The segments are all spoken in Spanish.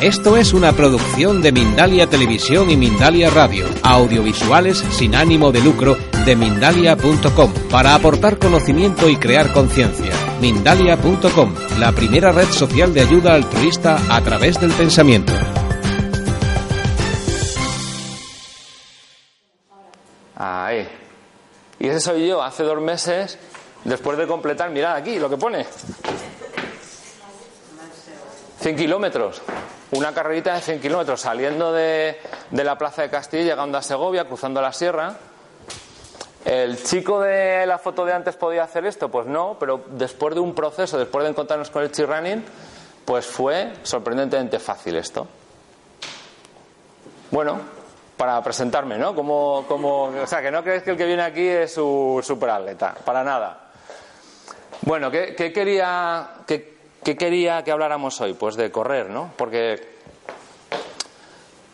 Esto es una producción de Mindalia Televisión y Mindalia Radio, audiovisuales sin ánimo de lucro de mindalia.com, para aportar conocimiento y crear conciencia. Mindalia.com, la primera red social de ayuda altruista a través del pensamiento. Ahí. Y ese soy yo hace dos meses, después de completar, mirad aquí lo que pone. 100 kilómetros. Una carrerita de 100 kilómetros saliendo de, de la plaza de Castilla, llegando a Segovia, cruzando la sierra. ¿El chico de la foto de antes podía hacer esto? Pues no, pero después de un proceso, después de encontrarnos con el running pues fue sorprendentemente fácil esto. Bueno, para presentarme, ¿no? Como, como, o sea, que no crees que el que viene aquí es su superatleta, para nada. Bueno, ¿qué, qué quería, qué, qué quería que habláramos hoy? Pues de correr, ¿no? Porque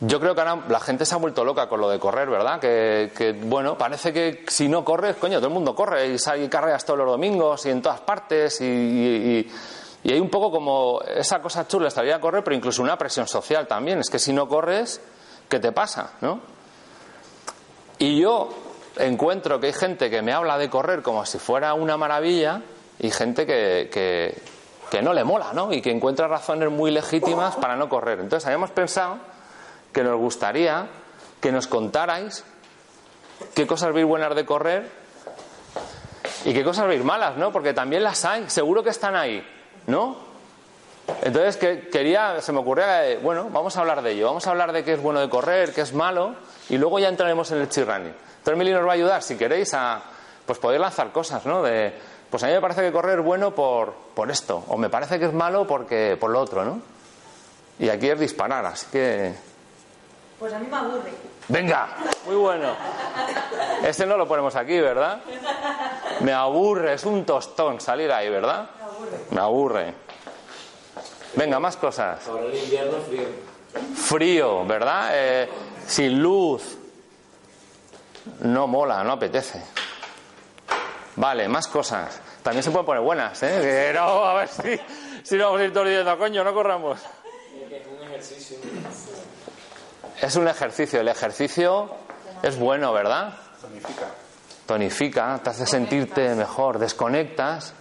yo creo que ahora la gente se ha vuelto loca con lo de correr, ¿verdad? Que, bueno, parece que si no corres, coño, todo el mundo corre y sale y carreras todos los domingos y en todas partes y, hay un poco como esa cosa chula, estaría a correr, pero incluso una presión social también. Es que si no corres, ¿qué te pasa? ¿No? Y yo encuentro que hay gente que me habla de correr como si fuera una maravilla y gente que, que no le mola, ¿no? Y que encuentra razones muy legítimas para no correr. Entonces habíamos pensado que nos gustaría que nos contarais qué cosas veis buenas de correr y qué cosas veis malas, ¿no? Porque también las hay, seguro que están ahí, ¿no? Entonces que, quería, se me ocurría, eh, bueno, vamos a hablar de ello, vamos a hablar de qué es bueno de correr, qué es malo, y luego ya entraremos en el chirrani. Entonces Mili nos va a ayudar, si queréis, a pues poder lanzar cosas, ¿no? De, pues a mí me parece que correr es bueno por, por esto, o me parece que es malo porque por lo otro, ¿no? Y aquí es disparar, así que Pues a mí me aburre. Venga, muy bueno. Este no lo ponemos aquí, ¿verdad? Me aburre, es un tostón salir ahí, ¿verdad? Me aburre. Venga, más cosas. Ahora el invierno frío. Frío, ¿verdad? Eh, sin luz. No mola, no apetece. Vale, más cosas. También se pueden poner buenas, ¿eh? Que no, a ver si, si no vamos a ir todos diciendo, coño, no corramos. Es un ejercicio. Es un ejercicio. El ejercicio es bueno, ¿verdad? Tonifica. Tonifica, te hace sentirte mejor, desconectas.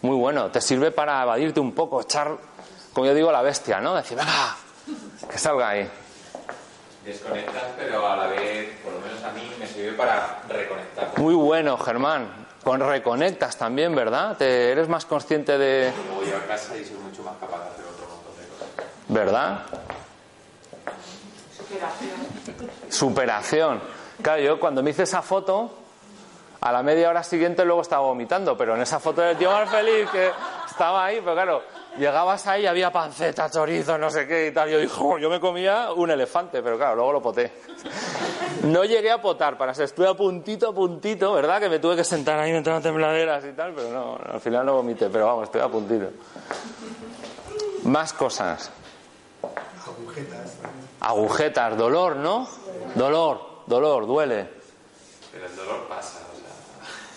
Muy bueno. Te sirve para evadirte un poco, echar, como yo digo, la bestia, ¿no? Decir, venga, que salga ahí. Desconectas, pero a la vez, por lo menos a mí, me sirve para reconectar. Muy bueno, Germán. Con reconectas también, ¿verdad? Te eres más consciente de. Luego voy a casa y soy mucho más capaz de hacer otro montón de cosas. ¿Verdad? Superación. Claro, yo cuando me hice esa foto, a la media hora siguiente luego estaba vomitando, pero en esa foto del tío más feliz que estaba ahí, pero claro, llegabas ahí, había panceta, chorizo, no sé qué y tal. Yo dijo, yo me comía un elefante, pero claro, luego lo poté. No llegué a potar, para ser, estuve a puntito, a puntito, ¿verdad? Que me tuve que sentar ahí, entraron tembladeras y tal, pero no, al final no vomité, pero vamos, estuve a puntito. Más cosas. Agujetas. Agujetas, dolor, ¿no? Dolor, dolor, duele. Pero el dolor pasa.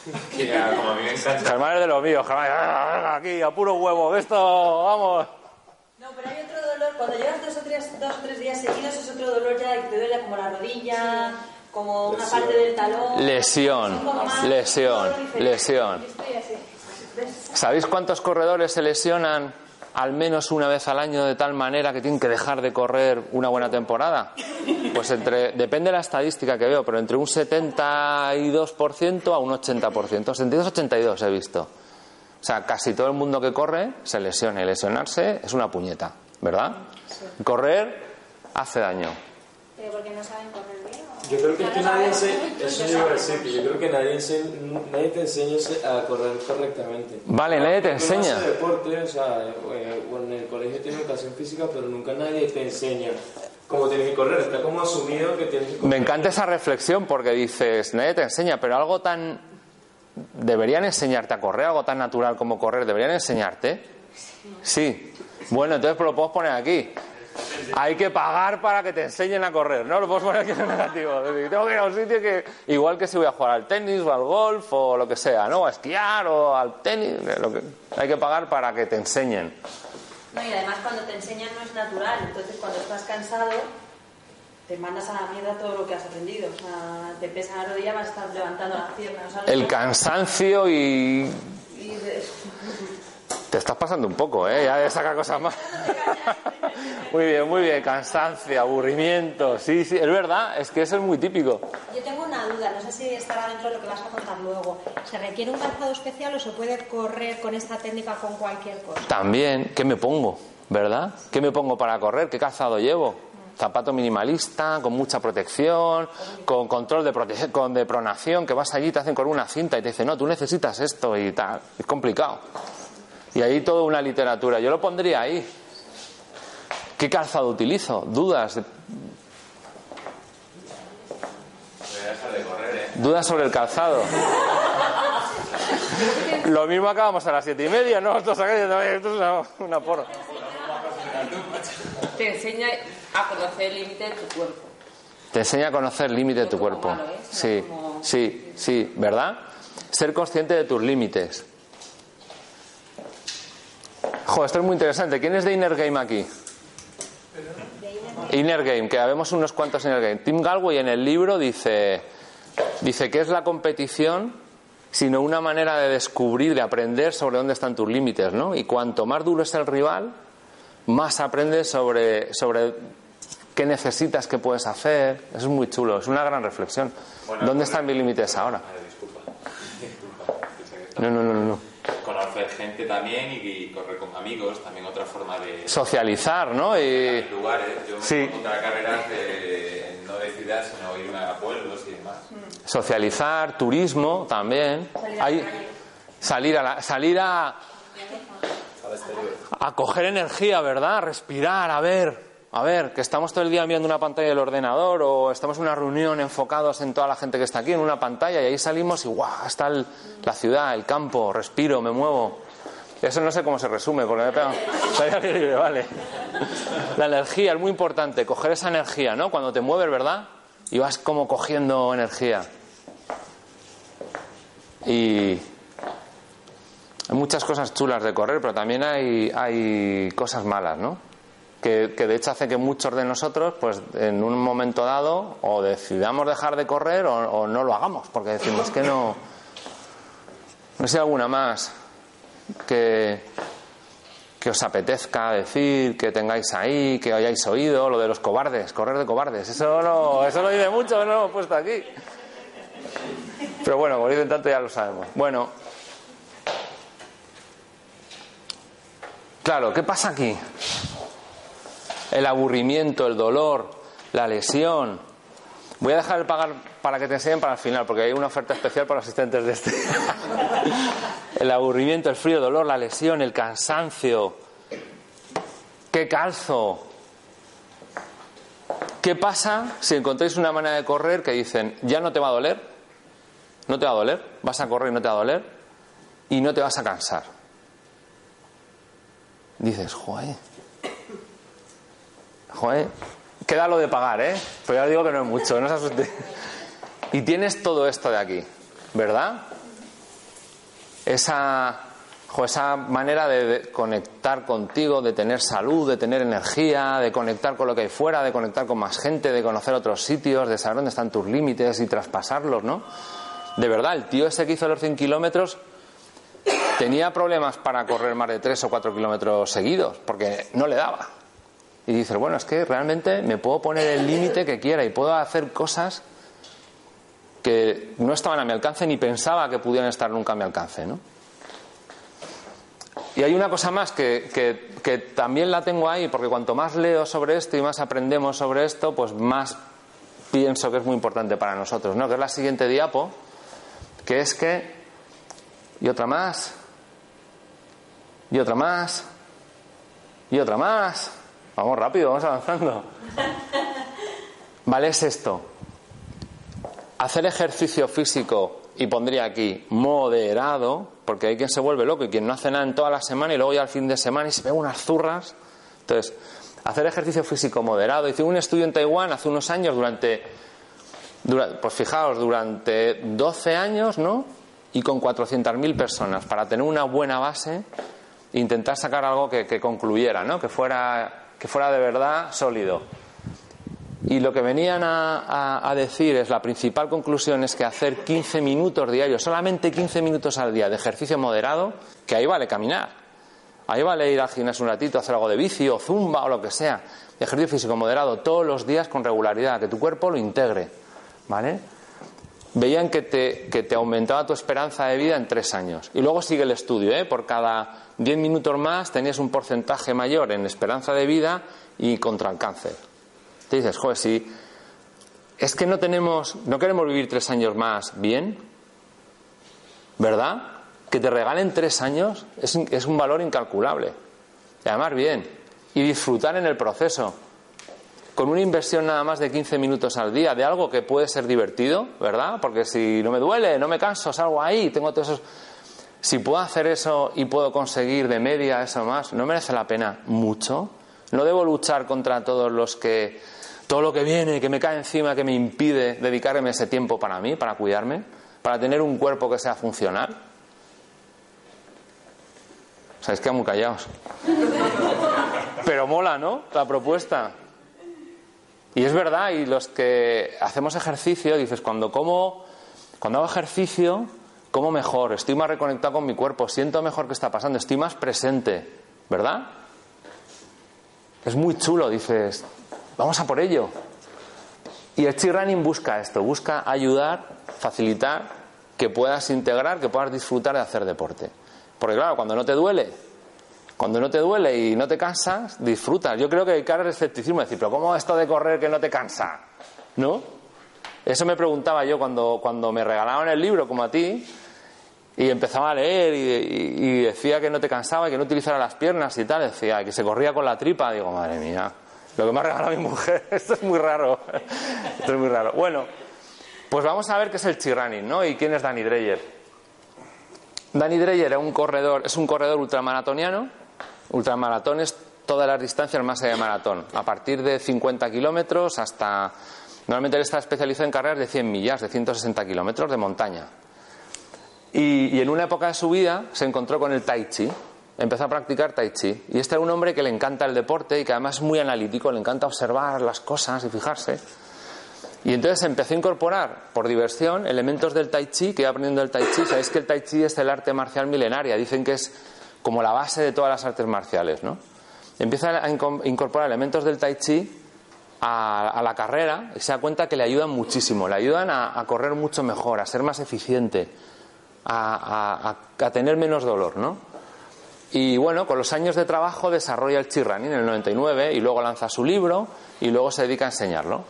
Que como a mí me encanta. Germán es de los míos, Germán, venga, venga, aquí, a puro huevo, que esto, vamos. No, pero hay otro dolor. Cuando llevas dos o tres, dos o tres días seguidos es otro dolor ya que te duele como la rodilla, como una parte del talón. Lesión, más- lesión, lesión. ¿Sabéis cuántos corredores se lesionan al menos una vez al año de tal manera que tienen que dejar de correr una buena temporada? Pues entre, depende de la estadística que veo, pero entre un 72% a un 80%. 72-82 he visto. O sea, casi todo el mundo que corre se lesiona y lesionarse es una puñeta, ¿verdad? Correr hace daño. Pero porque no saben correr. Yo creo que es que nadie enseña, eso yo iba a decir, que yo creo que nadie, enseña, nadie te enseña a correr correctamente. Vale, nadie te enseña. hace deporte, o sea, eh, en el colegio tiene educación física, pero nunca nadie te enseña cómo tienes que correr. Está como asumido que tienes que correr. Me encanta esa reflexión porque dices, nadie te enseña, pero algo tan... Deberían enseñarte a correr, algo tan natural como correr, deberían enseñarte. Sí. Bueno, entonces lo podemos poner aquí. Hay que pagar para que te enseñen a correr, ¿no? Lo podemos poner aquí en negativo. Es decir, tengo que ir a un sitio que, igual que si voy a jugar al tenis o al golf o lo que sea, ¿no? O a esquiar o al tenis, lo que, hay que pagar para que te enseñen. No, y además cuando te enseñan no es natural, entonces cuando estás cansado te mandas a la mierda todo lo que has aprendido. O sea, te pesa la rodilla, vas a estar levantando las piernas. no El cansancio y Y Te estás pasando un poco, ¿eh? Ya de sacar cosas más. muy bien, muy bien. Cansancio, aburrimiento. Sí, sí, es verdad. Es que eso es muy típico. Yo tengo una duda, no sé si estará dentro de lo que vas a contar luego. ¿Se requiere un calzado especial o se puede correr con esta técnica con cualquier cosa? También, ¿qué me pongo? ¿Verdad? ¿Qué me pongo para correr? ¿Qué calzado llevo? Zapato minimalista, con mucha protección, con control de, prote- con de pronación, que vas allí, te hacen con una cinta y te dicen, no, tú necesitas esto y tal. Es complicado. Y ahí toda una literatura. Yo lo pondría ahí. ¿Qué calzado utilizo? Dudas. Dudas sobre el calzado. Lo mismo acabamos a las siete y media, ¿no? Esto, es una, una porra. Te enseña a conocer el límite de tu cuerpo. Te enseña a conocer el límite de tu cuerpo. malo, ¿eh? Sí, Como- sí, sí, ¿verdad? Ser consciente de tus límites. Jo, esto es muy interesante. ¿Quién es de Inner Game aquí? Inner Game, que habemos unos cuantos Inner Game. Tim Galway en el libro dice, dice que es la competición, sino una manera de descubrir, de aprender sobre dónde están tus límites, ¿no? Y cuanto más duro es el rival, más aprendes sobre, sobre qué necesitas, qué puedes hacer. Eso es muy chulo, es una gran reflexión. ¿Dónde están mis límites ahora? Disculpa. Disculpa. No, no, no, no. Conocer gente también y, y correr con amigos, también otra forma de Socializar, ¿no? Y lugares. Yo me Sí. pongo a carreras de, no de ciudad, sino irme a pueblos y demás. socializar, turismo también. Hay, salir a la- salir a a coger energía, ¿verdad? A respirar, a ver, a ver, que estamos todo el día viendo una pantalla del ordenador o estamos en una reunión enfocados en toda la gente que está aquí en una pantalla y ahí salimos y guau, está el- la ciudad, el campo, respiro, me muevo. Eso no sé cómo se resume, porque me vale. La energía es muy importante, coger esa energía, ¿no? Cuando te mueves, ¿verdad? Y vas como cogiendo energía. Y hay muchas cosas chulas de correr, pero también hay, hay cosas malas, ¿no? Que, de hecho hace que muchos de nosotros, pues en un momento dado, o decidamos dejar de correr o, no lo hagamos, porque decimos que no. No sé alguna más que, que os apetezca decir, que tengáis ahí, que hayáis oído, lo de los cobardes, correr de cobardes. Eso lo, eso lo dice mucho, no lo hemos puesto aquí. Pero bueno, como dicen tanto ya lo sabemos. Bueno, claro, ¿qué pasa aquí? El aburrimiento, el dolor, la lesión. Voy a dejar el pagar para que te enseñen para el final, porque hay una oferta especial para asistentes de este. el aburrimiento, el frío, el dolor, la lesión, el cansancio. ¿Qué calzo? ¿Qué pasa si encontráis una manera de correr que dicen, ya no te va a doler? No te va a doler, vas a correr y no te va a doler, y no te vas a cansar. Dices, joder. Joder. Queda lo de pagar, ¿eh? Pero ya os digo que no es mucho, no se asuste. Y tienes todo esto de aquí, ¿verdad? Esa, esa manera de, de conectar contigo, de tener salud, de tener energía, de conectar con lo que hay fuera, de conectar con más gente, de conocer otros sitios, de saber dónde están tus límites y traspasarlos, ¿no? De verdad, el tío ese que hizo los 100 kilómetros tenía problemas para correr más de 3 o 4 kilómetros seguidos, porque no le daba. Y dices, bueno, es que realmente me puedo poner el límite que quiera y puedo hacer cosas que no estaban a mi alcance ni pensaba que pudieran estar nunca a mi alcance, ¿no? Y hay una cosa más que, que- que también la tengo ahí, porque cuanto más leo sobre esto y más aprendemos sobre esto, pues más pienso que es muy importante para nosotros, ¿no? Que es la siguiente diapo, que es que y otra más y otra más y otra más. Vamos rápido, vamos avanzando. Vale, es esto. Hacer ejercicio físico, y pondría aquí moderado, porque hay quien se vuelve loco y quien no hace nada en toda la semana y luego ya al fin de semana y se ve unas zurras. Entonces, hacer ejercicio físico moderado. Hice un estudio en Taiwán hace unos años durante, pues fijaos, durante 12 años, ¿no? Y con 400.000 personas, para tener una buena base e intentar sacar algo que, que concluyera, ¿no? Que fuera, que fuera de verdad sólido. Y lo que venían a, decir es la principal conclusión es que hacer 15 minutos diarios, solamente 15 minutos al día de ejercicio moderado, que ahí vale caminar, ahí vale ir al gimnasio un ratito, hacer algo de bici o zumba o lo que sea, ejercicio físico moderado todos los días con regularidad, que tu cuerpo lo integre, ¿vale? Veían que te, que te aumentaba tu esperanza de vida en tres años. Y luego sigue el estudio, ¿eh? Por cada 10 minutos más tenías un porcentaje mayor en esperanza de vida y contra el cáncer. Te dices, joder, si es que no tenemos, no queremos vivir tres años más bien, ¿verdad? Que te regalen tres años es, es un valor incalculable. Y además bien, y disfrutar en el proceso. Con una inversión nada más de 15 minutos al día de algo que puede ser divertido, ¿verdad? Porque si no me duele, no me canso, salgo ahí, tengo todos esos. Si puedo hacer eso y puedo conseguir de media eso más, ¿no merece la pena mucho? ¿No debo luchar contra todos los que todo lo que viene, que me cae encima, que me impide dedicarme ese tiempo para mí, para cuidarme, para tener un cuerpo que sea funcional. ¿Sabéis que muy callados? Pero mola, ¿no? La propuesta. Y es verdad, y los que hacemos ejercicio, dices, cuando como, cuando hago ejercicio, como mejor, estoy más reconectado con mi cuerpo, siento mejor que está pasando, estoy más presente, ¿verdad? Es muy chulo, dices, Vamos a por ello. Y el Chi-Running busca esto, busca ayudar, facilitar que puedas integrar, que puedas disfrutar de hacer deporte. Porque claro, cuando no te duele, cuando no te duele y no te cansas, disfrutas. Yo creo que hay cara de escepticismo, decir, pero ¿cómo esto de correr que no te cansa? ¿No? Eso me preguntaba yo cuando, cuando me regalaban el libro, como a ti, y empezaba a leer y, decía que no te cansaba y que no utilizara las piernas y tal, decía que se corría con la tripa, digo, madre mía, lo que me ha regalado mi mujer. Esto es muy raro. Esto es muy raro. Bueno, pues vamos a ver qué es el chirrunning, ¿no? Y quién es Danny Dreyer. Danny Dreyer es un corredor, es un corredor ultramaratoniano. Ultramaratón es todas las distancias más allá de maratón. A partir de 50 kilómetros hasta. Normalmente él está especializado en carreras de 100 millas, de 160 kilómetros de montaña. Y, en una época de su vida se encontró con el Tai Chi, empezó a practicar tai chi. Y este era un hombre que le encanta el deporte y que además es muy analítico, le encanta observar las cosas y fijarse. Y entonces empezó a incorporar, por diversión, elementos del tai chi, que iba aprendiendo el tai chi. Sabéis que el tai chi es el arte marcial milenaria, dicen que es como la base de todas las artes marciales, ¿no? Empieza a incorporar elementos del tai chi a, la carrera y se da cuenta que le ayudan muchísimo, le ayudan a, correr mucho mejor, a ser más eficiente, a, a tener menos dolor, ¿no? Y bueno, con los años de trabajo desarrolla el Chirrani en el 99 y luego lanza su libro y luego se dedica a enseñarlo.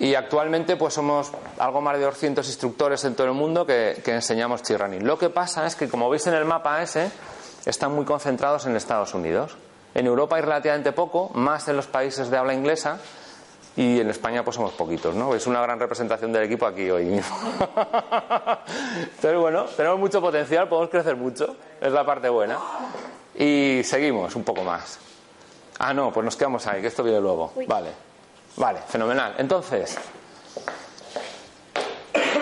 Y actualmente pues somos algo más de 200 instructores en todo el mundo que, enseñamos Chirrani. Lo que pasa es que como veis en el mapa ese, están muy concentrados en Estados Unidos. En Europa hay relativamente poco, más en los países de habla inglesa y en España pues somos poquitos, ¿no? Es una gran representación del equipo aquí hoy mismo. Entonces, bueno, tenemos mucho potencial, podemos crecer mucho, es la parte buena. Y seguimos un poco más. Ah, no, pues nos quedamos ahí, que esto viene luego. Vale, vale, fenomenal. Entonces,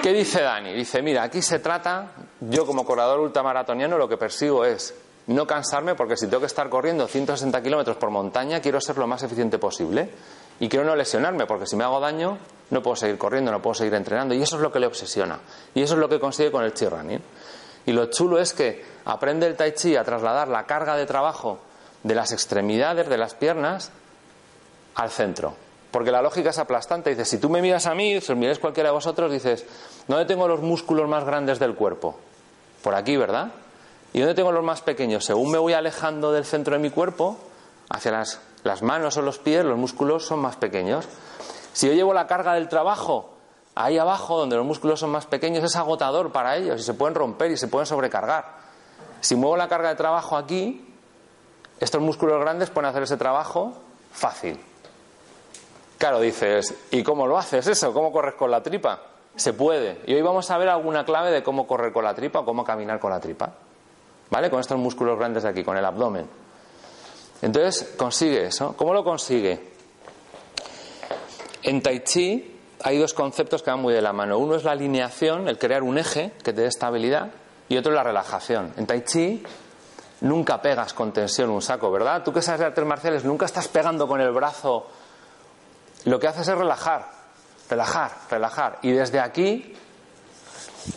¿qué dice Dani? Dice, mira, aquí se trata, yo como corredor ultramaratoniano lo que persigo es no cansarme porque si tengo que estar corriendo 160 kilómetros por montaña, quiero ser lo más eficiente posible y quiero no lesionarme, porque si me hago daño no puedo seguir corriendo, no puedo seguir entrenando. Y eso es lo que le obsesiona. Y eso es lo que consigue con el chi running. Y lo chulo es que aprende el tai chi a trasladar la carga de trabajo de las extremidades, de las piernas, al centro. Porque la lógica es aplastante. Dices, si tú me miras a mí, si os miráis cualquiera de vosotros, dices, ¿dónde tengo los músculos más grandes del cuerpo? Por aquí, ¿verdad? ¿Y dónde tengo los más pequeños? Según me voy alejando del centro de mi cuerpo, hacia las manos o los pies, los músculos son más pequeños. Si yo llevo la carga del trabajo ahí abajo, donde los músculos son más pequeños, es agotador para ellos y se pueden romper y se pueden sobrecargar. Si muevo la carga de trabajo aquí, estos músculos grandes pueden hacer ese trabajo fácil. Claro, dices, ¿y cómo lo haces eso? ¿Cómo corres con la tripa? Se puede. Y hoy vamos a ver alguna clave de cómo correr con la tripa o cómo caminar con la tripa. ¿Vale? Con estos músculos grandes de aquí, con el abdomen. Entonces, consigue eso. ¿Cómo lo consigue? En Tai Chi hay dos conceptos que van muy de la mano. Uno es la alineación, el crear un eje que te dé estabilidad, y otro es la relajación. En Tai Chi nunca pegas con tensión un saco, ¿verdad? Tú que sabes de artes marciales nunca estás pegando con el brazo. Lo que haces es relajar, relajar, relajar. Y desde aquí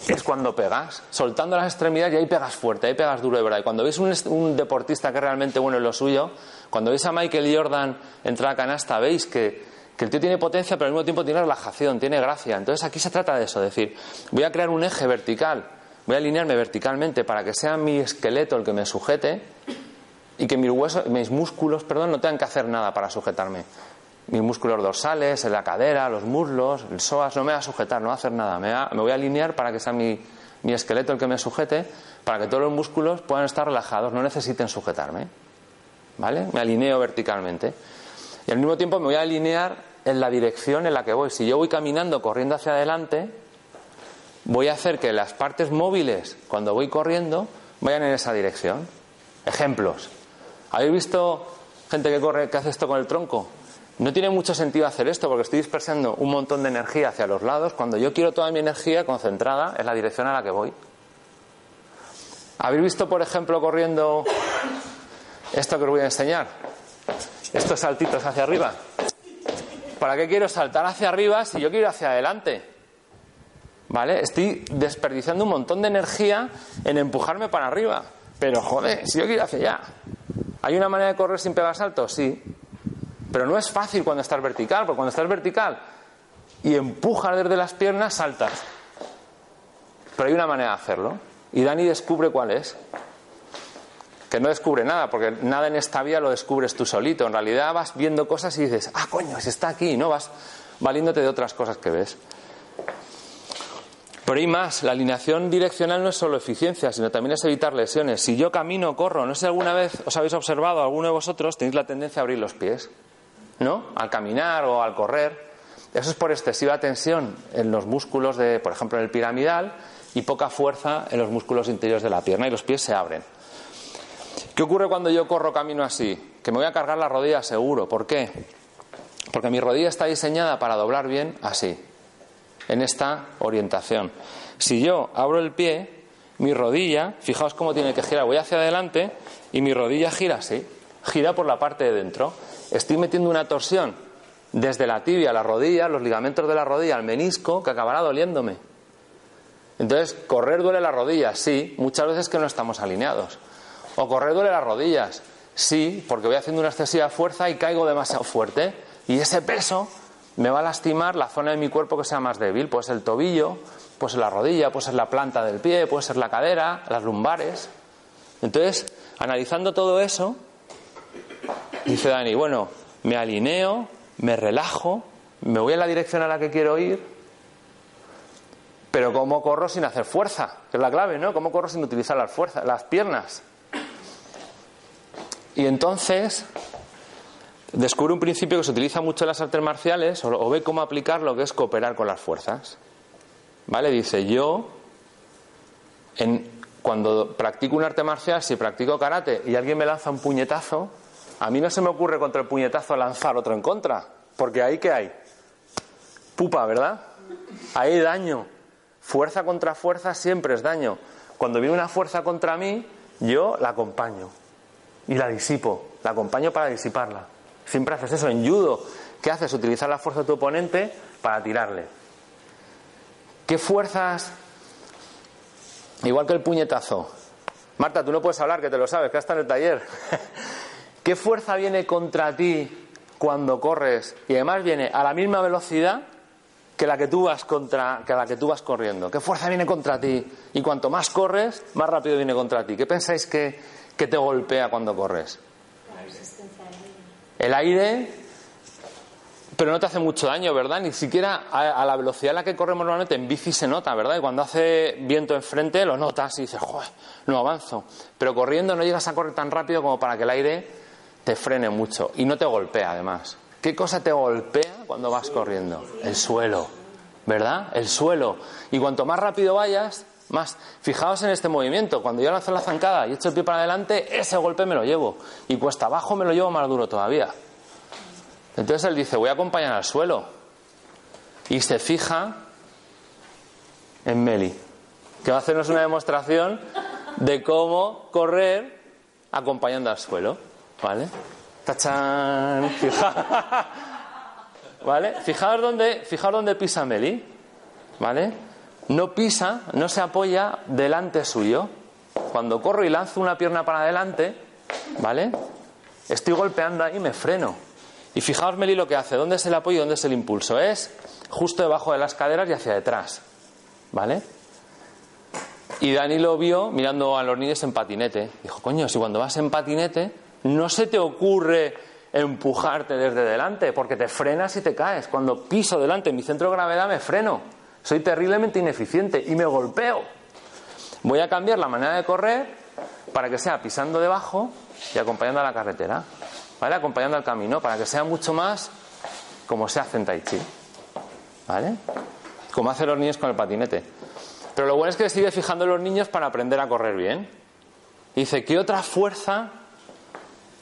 es cuando pegas, soltando las extremidades y ahí pegas fuerte, ahí pegas duro de verdad. Y cuando veis un, un deportista que es realmente bueno en lo suyo, cuando veis a Michael Jordan entrar a canasta, veis que que el tío tiene potencia, pero al mismo tiempo tiene relajación, tiene gracia. Entonces aquí se trata de eso, es decir, voy a crear un eje vertical, voy a alinearme verticalmente para que sea mi esqueleto el que me sujete y que mis huesos, mis músculos, perdón, no tengan que hacer nada para sujetarme. Mis músculos dorsales, en la cadera, los muslos, el psoas, no me va a sujetar, no va a hacer nada. Me, voy a alinear para que sea mi, mi esqueleto el que me sujete, para que todos los músculos puedan estar relajados, no necesiten sujetarme. ¿Vale? Me alineo verticalmente. Y al mismo tiempo me voy a alinear en la dirección en la que voy. Si yo voy caminando, corriendo hacia adelante, voy a hacer que las partes móviles, cuando voy corriendo, vayan en esa dirección. Ejemplos. ¿Habéis visto gente que corre, que hace esto con el tronco? No tiene mucho sentido hacer esto porque estoy dispersando un montón de energía hacia los lados cuando yo quiero toda mi energía concentrada en la dirección a la que voy. ¿Habéis visto, por ejemplo, corriendo esto que os voy a enseñar? Estos saltitos hacia arriba. ¿Para qué quiero saltar hacia arriba si yo quiero ir hacia adelante? ¿Vale? Estoy desperdiciando un montón de energía en empujarme para arriba. Pero joder, si yo quiero ir hacia allá. ¿Hay una manera de correr sin pegar saltos? Sí. Pero no es fácil cuando estás vertical, porque cuando estás vertical y empujas desde las piernas, saltas. Pero hay una manera de hacerlo. Y Dani descubre cuál es que no descubre nada, porque nada en esta vida lo descubres tú solito. En realidad vas viendo cosas y dices, ah, coño, si está aquí, ¿no? Vas valiéndote de otras cosas que ves. Pero hay más, la alineación direccional no es solo eficiencia, sino también es evitar lesiones. Si yo camino corro, no sé si alguna vez os habéis observado, alguno de vosotros tenéis la tendencia a abrir los pies, ¿no? Al caminar o al correr. Eso es por excesiva tensión en los músculos de, por ejemplo, en el piramidal y poca fuerza en los músculos interiores de la pierna y los pies se abren. ¿Qué ocurre cuando yo corro camino así? Que me voy a cargar la rodilla seguro. ¿Por qué? Porque mi rodilla está diseñada para doblar bien así, en esta orientación. Si yo abro el pie, mi rodilla, fijaos cómo tiene que girar, voy hacia adelante y mi rodilla gira así, gira por la parte de dentro. Estoy metiendo una torsión desde la tibia a la rodilla, los ligamentos de la rodilla al menisco, que acabará doliéndome. Entonces, correr duele la rodilla, sí, muchas veces que no estamos alineados. ¿O correr duele las rodillas? Sí, porque voy haciendo una excesiva fuerza y caigo demasiado fuerte. Y ese peso me va a lastimar la zona de mi cuerpo que sea más débil. Puede ser el tobillo, puede ser la rodilla, puede ser la planta del pie, puede ser la cadera, las lumbares. Entonces, analizando todo eso, dice Dani, bueno, me alineo, me relajo, me voy en la dirección a la que quiero ir, pero ¿cómo corro sin hacer fuerza? Que es la clave, ¿no? ¿Cómo corro sin utilizar las fuerzas, las piernas? Y entonces descubre un principio que se utiliza mucho en las artes marciales o, ve cómo aplicar lo que es cooperar con las fuerzas. ¿Vale? Dice, yo en, cuando practico un arte marcial, si practico karate y alguien me lanza un puñetazo, a mí no se me ocurre contra el puñetazo lanzar otro en contra, porque ahí que hay pupa, ¿verdad? Ahí daño. Fuerza contra fuerza siempre es daño. Cuando viene una fuerza contra mí, yo la acompaño y la disipo, la acompaño para disiparla. Siempre haces eso. En judo, ¿qué haces? Utilizar la fuerza de tu oponente para tirarle. ¿Qué fuerzas? Igual que el puñetazo. Marta, tú no puedes hablar, que te lo sabes, que hasta en el taller. ¿Qué fuerza viene contra ti cuando corres y además viene a la misma velocidad que la que tú vas contra que la que tú vas corriendo? ¿Qué fuerza viene contra ti? Y cuanto más corres, más rápido viene contra ti. ¿Qué pensáis que ¿Qué te golpea cuando corres? El aire pero no te hace mucho daño, ¿verdad? Ni siquiera a, a la velocidad a la que corremos normalmente en bici se nota, ¿verdad? Y cuando hace viento enfrente lo notas y dices, joder, no avanzo. Pero corriendo no llegas a correr tan rápido como para que el aire te frene mucho y no te golpea además. ¿Qué cosa te golpea cuando vas corriendo? El suelo, ¿verdad? El suelo. Y cuanto más rápido vayas, más. Fijaos en este movimiento. Cuando yo lanzo la zancada y echo el pie para adelante, ese golpe me lo llevo. Y cuesta abajo me lo llevo más duro todavía. Entonces él dice, voy a acompañar al suelo. Y se fija en Meli, que va a hacernos una demostración de cómo correr acompañando al suelo. ¿Vale? ¡Tachán! Fija- ¿Vale? Fijaos dónde, fijaos dónde pisa Meli. ¿Vale? No pisa, no se apoya delante suyo. Cuando corro y lanzo una pierna para adelante, ¿vale? Estoy golpeando ahí y me freno. Y fijaos Meli lo que hace, dónde es el apoyo y dónde es el impulso. Es justo debajo de las caderas y hacia detrás. ¿Vale? Y Dani lo vio mirando a los niños en patinete. Dijo, coño, si cuando vas en patinete no se te ocurre empujarte desde delante, porque te frenas y te caes. Cuando piso delante mi centro de gravedad me freno. Soy terriblemente ineficiente y me golpeo. Voy a cambiar la manera de correr para que sea pisando debajo y acompañando a la carretera. ¿Vale? Acompañando al camino, para que sea mucho más como se hace en Tai Chi. ¿Vale? Como hacen los niños con el patinete. Pero lo bueno es que sigue fijando los niños para aprender a correr bien. Dice, ¿qué otra fuerza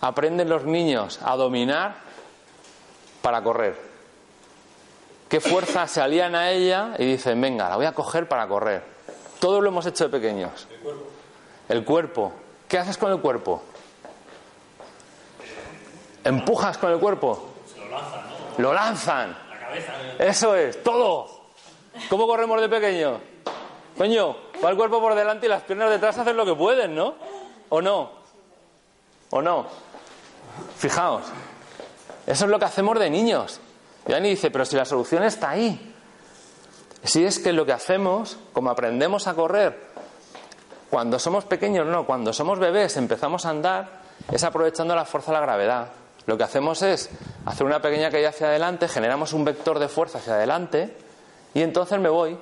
aprenden los niños a dominar para correr? ¿Qué fuerza se alían a ella y dicen, venga, la voy a coger para correr? Todos lo hemos hecho de pequeños. El cuerpo. El cuerpo. ¿Qué haces con el cuerpo? ¿Empujas con el cuerpo? Lo lanzan, ¿no? Lo lanzan. La cabeza. Eso es, todo. ¿Cómo corremos de pequeño? Coño, va el cuerpo por delante y las piernas detrás hacen lo que pueden, ¿no? ¿O no? ¿O no? Fijaos, eso es lo que hacemos de niños. Y Dani dice, pero si la solución está ahí. Si es que lo que hacemos, como aprendemos a correr, cuando somos pequeños, no, cuando somos bebés, empezamos a andar, es aprovechando la fuerza de la gravedad. Lo que hacemos es hacer una pequeña caída hacia adelante, generamos un vector de fuerza hacia adelante y entonces me voy,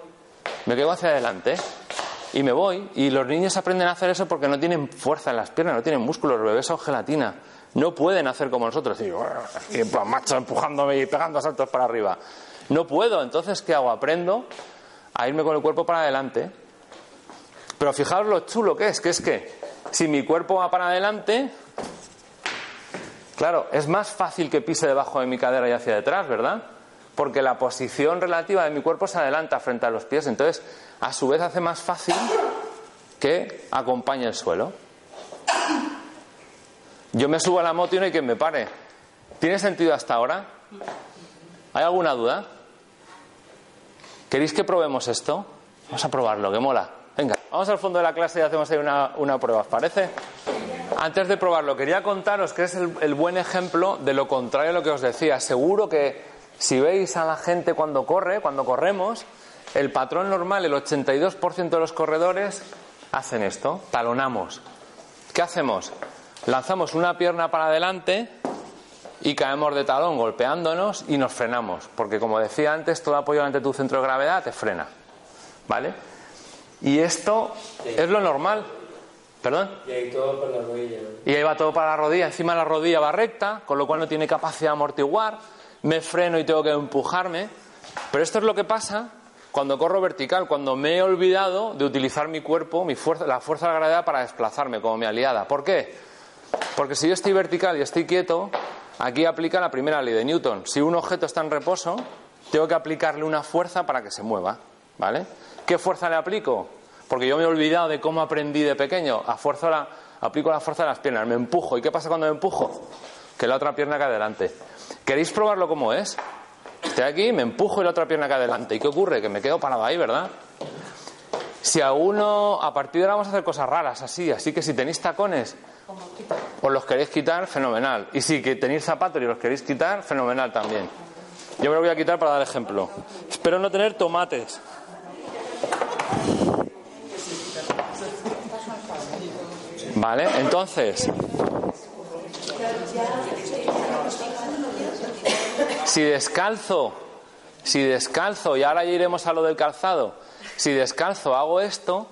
me quedo hacia adelante y me voy. Y los niños aprenden a hacer eso porque no tienen fuerza en las piernas, no tienen músculos, los bebés son gelatina. No pueden hacer como nosotros, y, y macho empujándome y pegando saltos para arriba. No puedo, entonces ¿qué hago? Aprendo a irme con el cuerpo para adelante. Pero fijaos lo chulo que es, que es que si mi cuerpo va para adelante, claro, es más fácil que pise debajo de mi cadera y hacia detrás, ¿verdad? Porque la posición relativa de mi cuerpo se adelanta frente a los pies, entonces a su vez hace más fácil que acompañe el suelo. Yo me subo a la moto y no hay quien me pare. ¿Tiene sentido hasta ahora? ¿Hay alguna duda? ¿Queréis que probemos esto? Vamos a probarlo, que mola. Venga, vamos al fondo de la clase y hacemos ahí una, una prueba, ¿os parece? Antes de probarlo, quería contaros que es el, el buen ejemplo de lo contrario a lo que os decía. Seguro que si veis a la gente cuando corre, cuando corremos, el patrón normal, el 82% de los corredores hacen esto, talonamos. ¿Qué hacemos? Lanzamos una pierna para adelante y caemos de talón golpeándonos y nos frenamos, porque como decía antes, todo apoyo ante tu centro de gravedad te frena. ¿Vale? Y esto es lo normal. ¿Perdón? Y ahí todo por la rodilla. Y ahí va todo para la rodilla, encima la rodilla va recta, con lo cual no tiene capacidad de amortiguar, me freno y tengo que empujarme. Pero esto es lo que pasa cuando corro vertical, cuando me he olvidado de utilizar mi cuerpo, mi fuerza, la fuerza de la gravedad para desplazarme como mi aliada. ¿Por qué? Porque si yo estoy vertical y estoy quieto, aquí aplica la primera ley de Newton. Si un objeto está en reposo, tengo que aplicarle una fuerza para que se mueva. ¿Vale? ¿Qué fuerza le aplico? Porque yo me he olvidado de cómo aprendí de pequeño. A fuerza la, aplico la fuerza de las piernas, me empujo. ¿Y qué pasa cuando me empujo? Que la otra pierna cae adelante. ¿Queréis probarlo como es? Estoy aquí, me empujo y la otra pierna cae adelante. ¿Y qué ocurre? Que me quedo parado ahí, ¿verdad? Si a uno, a partir de ahora vamos a hacer cosas raras, así. Así que si tenéis tacones, os los queréis quitar, fenomenal. Y si que tenéis zapatos y los queréis quitar, fenomenal también. Yo me lo voy a quitar para dar ejemplo. Espero no tener tomates. Vale, entonces. Si descalzo, si descalzo, y ahora ya iremos a lo del calzado, si descalzo hago esto,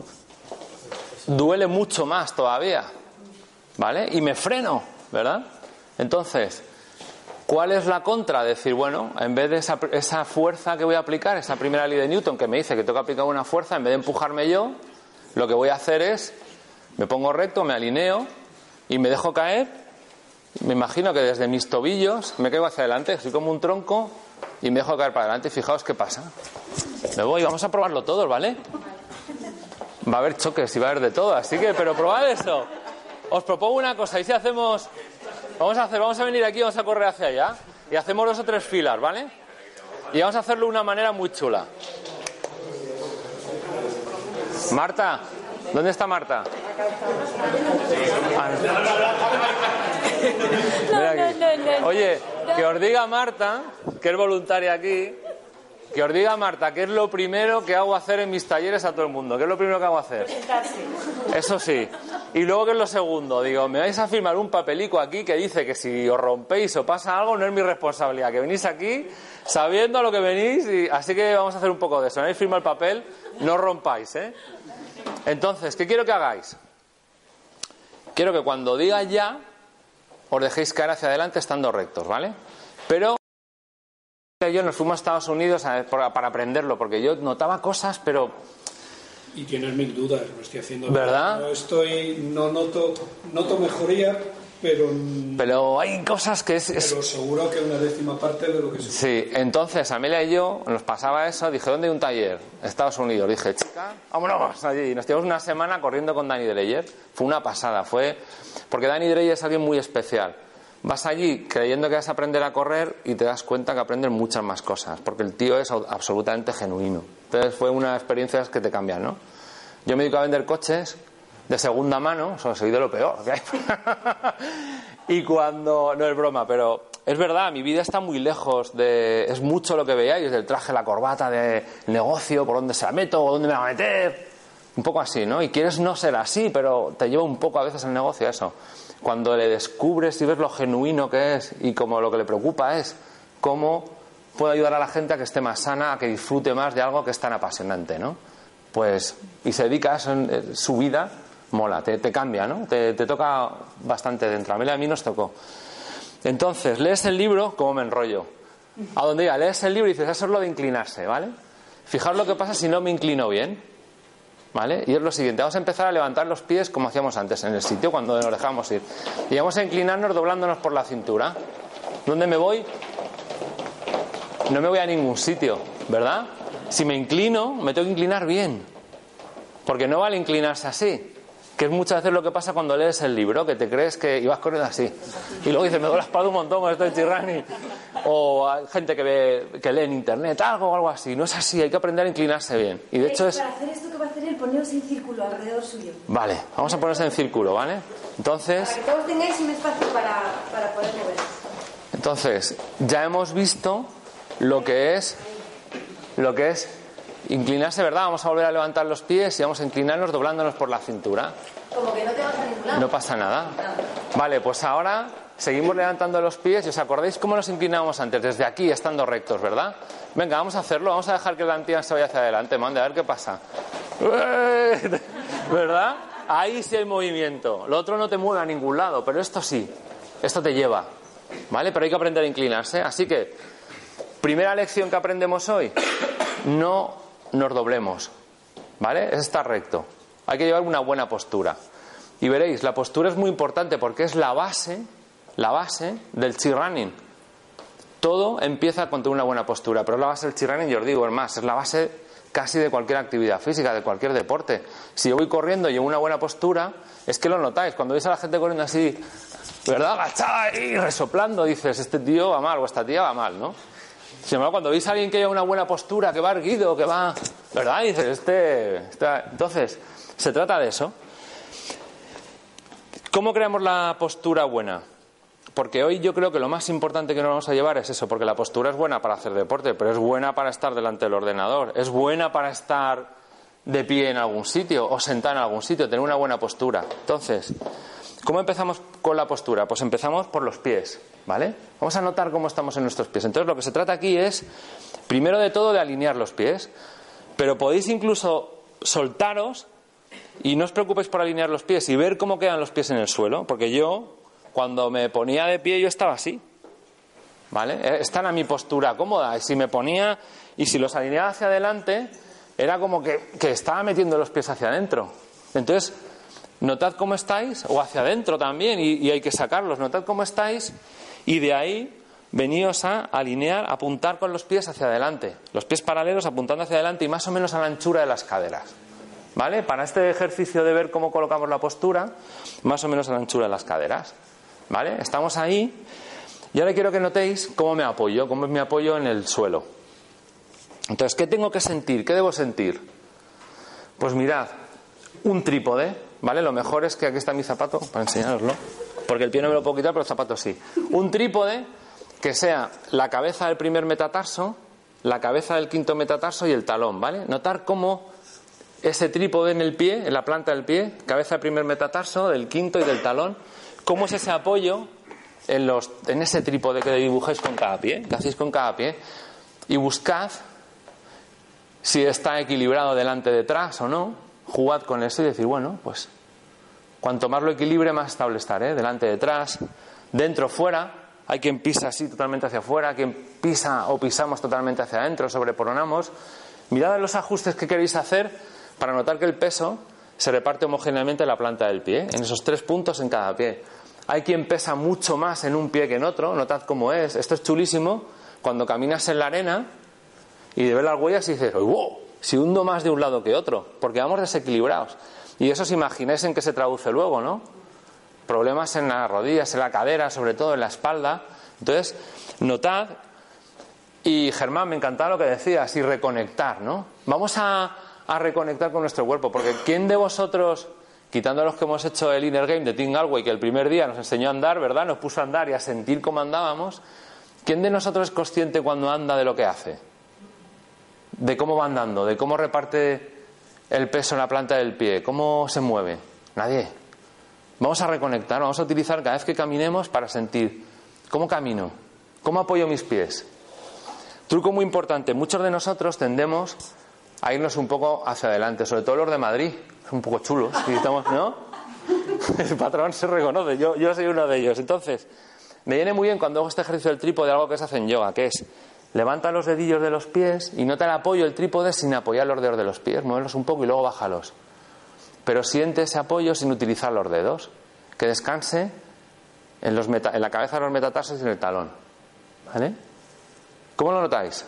duele mucho más todavía, ¿vale? Y me freno, ¿verdad? Entonces, ¿cuál es la contra? Decir, bueno, en vez de esa, esa fuerza que voy a aplicar, esa primera ley de Newton que me dice que tengo que aplicar una fuerza, en vez de empujarme yo, lo que voy a hacer es, me pongo recto, me alineo y me dejo caer. Me imagino que desde mis tobillos me caigo hacia adelante, soy como un tronco y me dejo caer para adelante. Fijaos qué pasa. Me voy, vamos a probarlo todos, ¿vale? Va a haber choques y va a haber de todo, así que, pero probad eso. Os propongo una cosa, y si hacemos, vamos a hacer, vamos a venir aquí, vamos a correr hacia allá y hacemos dos o tres filas, ¿vale? Y vamos a hacerlo de una manera muy chula. Marta, ¿dónde está Marta? Ah. Oye, que os diga Marta, que es voluntaria aquí, que os diga Marta, que es lo primero que hago hacer en mis talleres a todo el mundo. ¿Qué es lo primero que hago hacer? Eso sí. Y luego, ¿qué es lo segundo? Digo, me vais a firmar un papelico aquí que dice que si os rompéis o pasa algo, no es mi responsabilidad. Que venís aquí sabiendo a lo que venís. Y... Así que vamos a hacer un poco de eso. No firma el papel, no rompáis, ¿eh? Entonces, ¿qué quiero que hagáis? Quiero que cuando diga ya, os dejéis caer hacia adelante estando rectos, ¿vale? Pero yo nos fuimos a Estados Unidos a- para aprenderlo, porque yo notaba cosas, pero Y tienes mil dudas, lo estoy haciendo. ¿Verdad? No estoy, no noto, noto mejoría, pero, pero hay cosas que es, es- pero seguro que una décima parte de lo que se Sí, entonces Amelia y yo nos pasaba eso, dije, ¿dónde hay un taller? Estados Unidos. Dije, chica, vámonos allí. Y nos tivemos una semana corriendo con Danny Dreyer. Fue una pasada, fue... Porque Danny Dreyer es alguien muy especial. Vas allí creyendo que vas a aprender a correr y te das cuenta que aprendes muchas más cosas, porque el tío es absolutamente genuino. Entonces fue una experiencia que te cambian, ¿no? Yo me dedico a vender coches de segunda mano, o sea, soy de lo peor y cuando, no es broma, pero es verdad, mi vida está muy lejos de, es mucho lo que veáis, del traje, la corbata, del negocio, por dónde se la meto, o dónde me va a meter, un poco así, ¿no? Y quieres no ser así, pero te lleva un poco a veces el negocio eso. Cuando le descubres y ves lo genuino que es y como lo que le preocupa es cómo puede ayudar a la gente a que esté más sana, a que disfrute más de algo que es tan apasionante, ¿no? Pues, y se dedica a eso en su vida, mola, te, cambia, ¿no? Te, te toca bastante dentro. A mí, a mí nos tocó. Entonces, lees el libro, como me enrollo. A donde diga, lees el libro y dices, eso es lo de inclinarse, ¿vale? Fijaos lo que pasa si no me inclino bien. Y es lo siguiente, vamos a empezar a levantar los pies como hacíamos antes, en el sitio cuando nos dejamos ir. Y vamos a inclinarnos doblándonos por la cintura. ¿Dónde me voy? No me voy a ningún sitio, ¿verdad? Si me inclino, me tengo que inclinar bien. Porque no vale inclinarse así. Que es muchas veces lo que pasa cuando lees el libro, que te crees que ibas corriendo así. Y luego dices, me duele la espalda un montón con esto de Chirrani. O hay gente que, ve, que lee en internet algo o algo así. No es así, hay que aprender a inclinarse bien. Y de hecho es... Para hacer esto que va a hacer él, poneros en círculo alrededor suyo. Vale, vamos a ponerse en círculo, ¿vale? Entonces, Para que todos tengáis un espacio para, para poder moveros. entonces, ya hemos visto lo que es lo que es inclinarse, ¿verdad? Vamos a volver a levantar los pies y vamos a inclinarnos doblándonos por la cintura. Como que no te vas a ningún lado. No pasa nada. Vale, pues ahora seguimos levantando los pies y os acordáis cómo nos inclinábamos antes, desde aquí, estando rectos, ¿verdad? Venga, vamos a hacerlo, vamos a dejar que la antía se vaya hacia adelante, mande, a ver qué pasa. ¿Verdad? Ahí sí hay movimiento. Lo otro no te mueve a ningún lado, pero esto sí. Esto te lleva. ¿Vale? Pero hay que aprender a inclinarse. Así que, primera lección que aprendemos hoy, no nos doblemos. ¿Vale? Es estar recto. Hay que llevar una buena postura. Y veréis, la postura es muy importante porque es la base, la base del chi running. Todo empieza con tener una buena postura, pero es la base del chi running, yo os digo, es más, es la base casi de cualquier actividad física, de cualquier deporte. Si yo voy corriendo y llevo una buena postura, es que lo notáis. Cuando veis a la gente corriendo así, ¿verdad? Agachada y resoplando, dices, este tío va mal o esta tía va mal, ¿no? Sin embargo, cuando veis a alguien que lleva una buena postura, que va erguido, que va, ¿verdad? Dices, este. Entonces, se trata de eso. ¿Cómo creamos la postura buena? Porque hoy yo creo que lo más importante que nos vamos a llevar es eso, porque la postura es buena para hacer deporte, pero es buena para estar delante del ordenador, es buena para estar de pie en algún sitio o sentar en algún sitio, tener una buena postura. Entonces, ¿Cómo empezamos con la postura? Pues empezamos por los pies, ¿vale? Vamos a notar cómo estamos en nuestros pies. Entonces lo que se trata aquí es, primero de todo, de alinear los pies, pero podéis incluso soltaros y no os preocupéis por alinear los pies y ver cómo quedan los pies en el suelo, porque yo, cuando me ponía de pie, yo estaba así, ¿vale? Eh, Están a mi postura cómoda y si me ponía y si los alineaba hacia adelante, era como que, que estaba metiendo los pies hacia adentro. Entonces, notad cómo estáis, o hacia adentro también, y, y hay que sacarlos, notad cómo estáis, y de ahí veníos a alinear, apuntar con los pies hacia adelante, los pies paralelos apuntando hacia adelante y más o menos a la anchura de las caderas. ¿Vale? Para este ejercicio de ver cómo colocamos la postura, más o menos a la anchura de las caderas. ¿Vale? Estamos ahí. Y ahora quiero que notéis cómo me apoyo, cómo es mi apoyo en el suelo. Entonces, ¿qué tengo que sentir? ¿Qué debo sentir? Pues mirad, un trípode, ¿vale? Lo mejor es que aquí está mi zapato para enseñaroslo, porque el pie no me lo puedo quitar, pero el zapato sí. Un trípode que sea la cabeza del primer metatarso, la cabeza del quinto metatarso y el talón, ¿vale? Notar cómo ese trípode en el pie, en la planta del pie, cabeza del primer metatarso, del quinto y del talón, cómo es ese apoyo en, los, en ese trípode que dibujáis con cada pie, que hacéis con cada pie, y buscad si está equilibrado delante detrás o no, jugad con eso y decir, bueno, pues cuanto más lo equilibre, más estable estaré, delante detrás, dentro fuera, hay quien pisa así totalmente hacia afuera, quien pisa o pisamos totalmente hacia adentro, sobreponamos. Mirad los ajustes que queréis hacer para notar que el peso se reparte homogéneamente en la planta del pie, en esos tres puntos en cada pie. Hay quien pesa mucho más en un pie que en otro, notad cómo es. Esto es chulísimo cuando caminas en la arena y de ver las huellas y dices, wow, si hundo más de un lado que otro, porque vamos desequilibrados. Y eso os imagináis en qué se traduce luego, ¿no? Problemas en las rodillas, en la cadera, sobre todo en la espalda. Entonces, notad, y Germán, me encantaba lo que decías, y reconectar, ¿no? Vamos a, a reconectar con nuestro cuerpo, porque ¿quién de vosotros, quitando los que hemos hecho el Inner Game de Tim Galway, que el primer día nos enseñó a andar, ¿verdad? Nos puso a andar y a sentir cómo andábamos, ¿quién de nosotros es consciente cuando anda de lo que hace? De cómo va andando, de cómo reparte el peso en la planta del pie, cómo se mueve. Nadie. Vamos a reconectar, vamos a utilizar cada vez que caminemos para sentir cómo camino, cómo apoyo mis pies. Truco muy importante, muchos de nosotros tendemos a irnos un poco hacia adelante, sobre todo los de Madrid, son un poco chulos, y estamos, ¿no? El patrón se reconoce, yo, yo soy uno de ellos. Entonces, me viene muy bien cuando hago este ejercicio del trípode algo que se hace en yoga, que es Levanta los dedillos de los pies y nota el apoyo del trípode sin apoyar los dedos de los pies. Muévelos un poco y luego bájalos. Pero siente ese apoyo sin utilizar los dedos. Que descanse en, la cabeza de los metatarsos y en el talón. ¿Cómo lo notáis?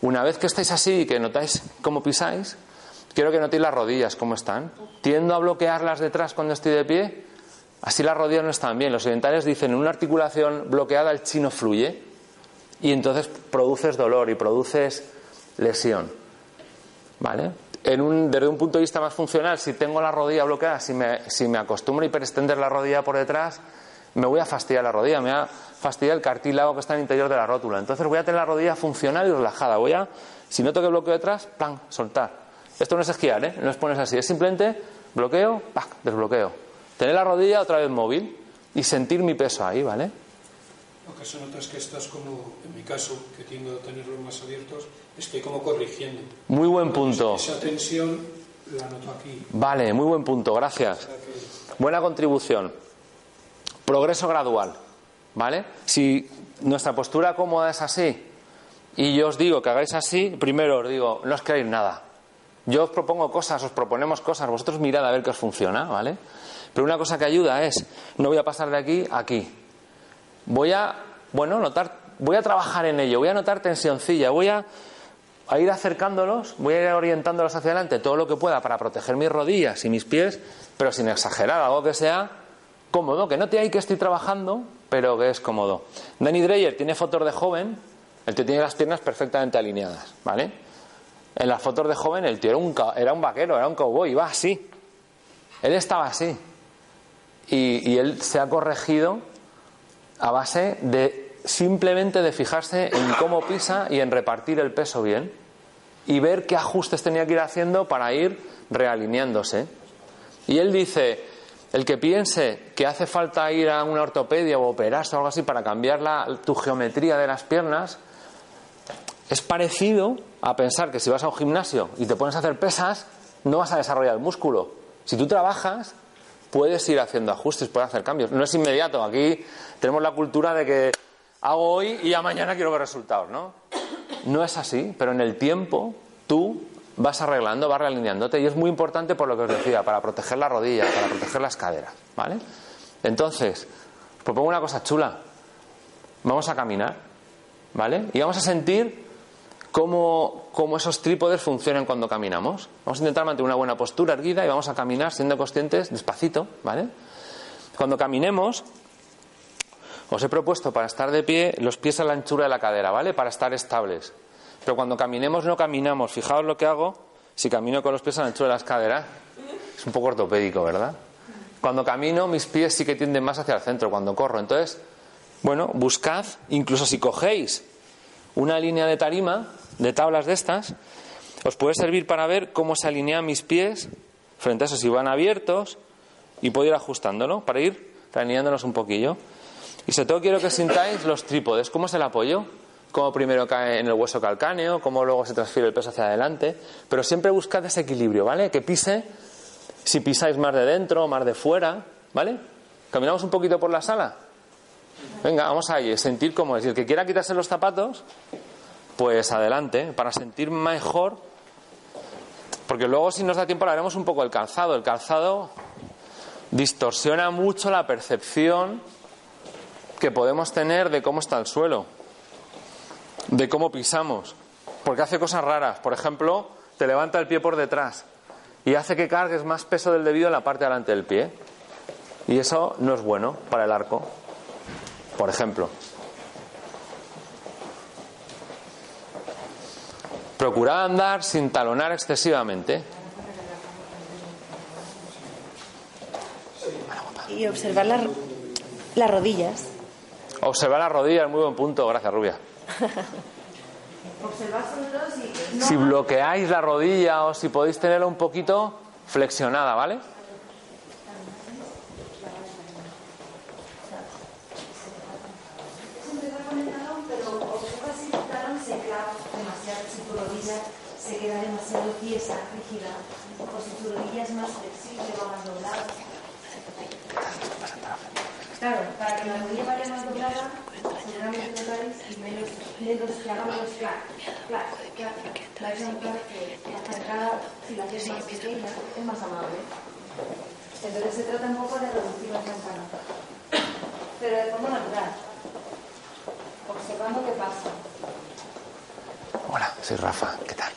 Una vez que estáis así y que notáis cómo pisáis, quiero que notéis las rodillas, cómo están. Tiendo a bloquearlas detrás cuando estoy de pie. Así las rodillas no están bien. Los orientales dicen en una articulación bloqueada el chino fluye y entonces produces dolor y produces lesión. ¿Vale? Desde un punto de vista más funcional, si tengo la rodilla bloqueada, si me, si me acostumbro a hiperextender la rodilla por detrás, me voy a fastidiar la rodilla, me va a fastidiar el cartílago que está en el interior de la rótula. Entonces voy a tener la rodilla funcional y relajada. Voy a, si noto que bloqueo detrás, ¡pam! soltar. Esto no es esquiar, ¿eh? no es ponerse así, es simplemente bloqueo, ¡pam! desbloqueo. Tener la rodilla otra vez móvil y sentir mi peso ahí, ¿vale? Lo que se nota es que estás como, en mi caso, que tiendo a tenerlos más abiertos, estoy como corrigiendo. Muy buen punto. Esa tensión la noto aquí. Vale, muy buen punto, gracias. Buena contribución. Progreso gradual, ¿vale? Si nuestra postura cómoda es así y yo os digo que hagáis así, primero os digo, no os creáis nada. Yo os propongo cosas, os proponemos cosas, vosotros mirad a ver qué os funciona, ¿vale? Pero una cosa que ayuda es, no voy a pasar de aquí a aquí, voy a, bueno, notar, voy a trabajar en ello, voy a notar tensioncilla, voy a, ir acercándolos, voy a ir orientándolos hacia adelante todo lo que pueda para proteger mis rodillas y mis pies, pero sin exagerar, algo que sea cómodo, que no te hay que estoy trabajando, pero que es cómodo. Danny Dreyer tiene fotos de joven, el tío tiene las piernas perfectamente alineadas, ¿vale? En las fotos de joven el tío era un, era un vaquero, era un cowboy, iba así. Él estaba así. Y él se ha corregido a base de simplemente de fijarse en cómo pisa y en repartir el peso bien y ver qué ajustes tenía que ir haciendo para ir realineándose. Y él dice, El que piense que hace falta ir a una ortopedia o operarse o algo así para cambiar la, tu geometría de las piernas, es parecido a pensar que si vas a un gimnasio y te pones a hacer pesas, no vas a desarrollar el músculo. Si tú trabajas, puedes ir haciendo ajustes, puedes hacer cambios. No es inmediato. Aquí tenemos la cultura de que hago hoy y ya mañana quiero ver resultados, ¿no? No es así, pero en el tiempo tú vas arreglando, vas realineándote y es muy importante por lo que os decía, para proteger la rodilla, para proteger las caderas, ¿vale? Entonces, propongo una cosa chula. Vamos a caminar, ¿vale? Y vamos a sentir cómo, cómo esos trípodes funcionan cuando caminamos. Vamos a intentar mantener una buena postura erguida y vamos a caminar siendo conscientes despacito, ¿vale? Cuando caminemos, os he propuesto para estar de pie los pies a la anchura de la cadera, ¿vale? Para estar estables. Pero cuando caminemos no caminamos. Fijaos lo que hago si camino con los pies a la anchura de las caderas. Es un poco ortopédico, ¿verdad? Cuando camino mis pies sí que tienden más hacia el centro cuando corro. Entonces, bueno, buscad, incluso si cogéis una línea de tarima, de tablas de estas, os puede servir para ver cómo se alinean mis pies frente a eso, si van abiertos, y puedo ir ajustándolo para ir alineándolos un poquillo. Y sobre todo quiero que sintáis los trípodes. ¿Cómo es el apoyo? Cómo primero cae en el hueso calcáneo, cómo luego se transfiere el peso hacia adelante. Pero siempre buscad ese equilibrio, ¿vale? Que pise, si pisáis más de dentro, más de fuera, ¿vale? ¿Caminamos un poquito por la sala? Venga, vamos a sentir cómo es. Y el que quiera quitarse los zapatos, pues adelante, para sentir mejor. Porque luego, si nos da tiempo, haremos un poco el calzado. El calzado distorsiona mucho la percepción que podemos tener de cómo está el suelo, de cómo pisamos, porque hace cosas raras. Por ejemplo, te levanta el pie por detrás y hace que cargues más peso del debido en la parte delante del pie. Y eso no es bueno para el arco, por ejemplo. Procurad andar sin talonar excesivamente. Y observar las rodillas. Observar las rodillas, muy buen punto, gracias Rubia. Si bloqueáis la rodilla o si podéis tenerla un poquito flexionada, ¿vale? Se queda demasiado tiesa, rígida, o si tu rodilla es más flexible o más doblada. Claro, para que la rodilla vaya más doblada, seguramente notáis y menos, menos que haga menos clac, clac, clac. Vais a que la cerrada, si la haces más pequeña, es más amable. Entonces se trata un poco de reducir la campana. Pero de forma natural. Observando qué pasa. Hola, soy Rafa, ¿qué tal?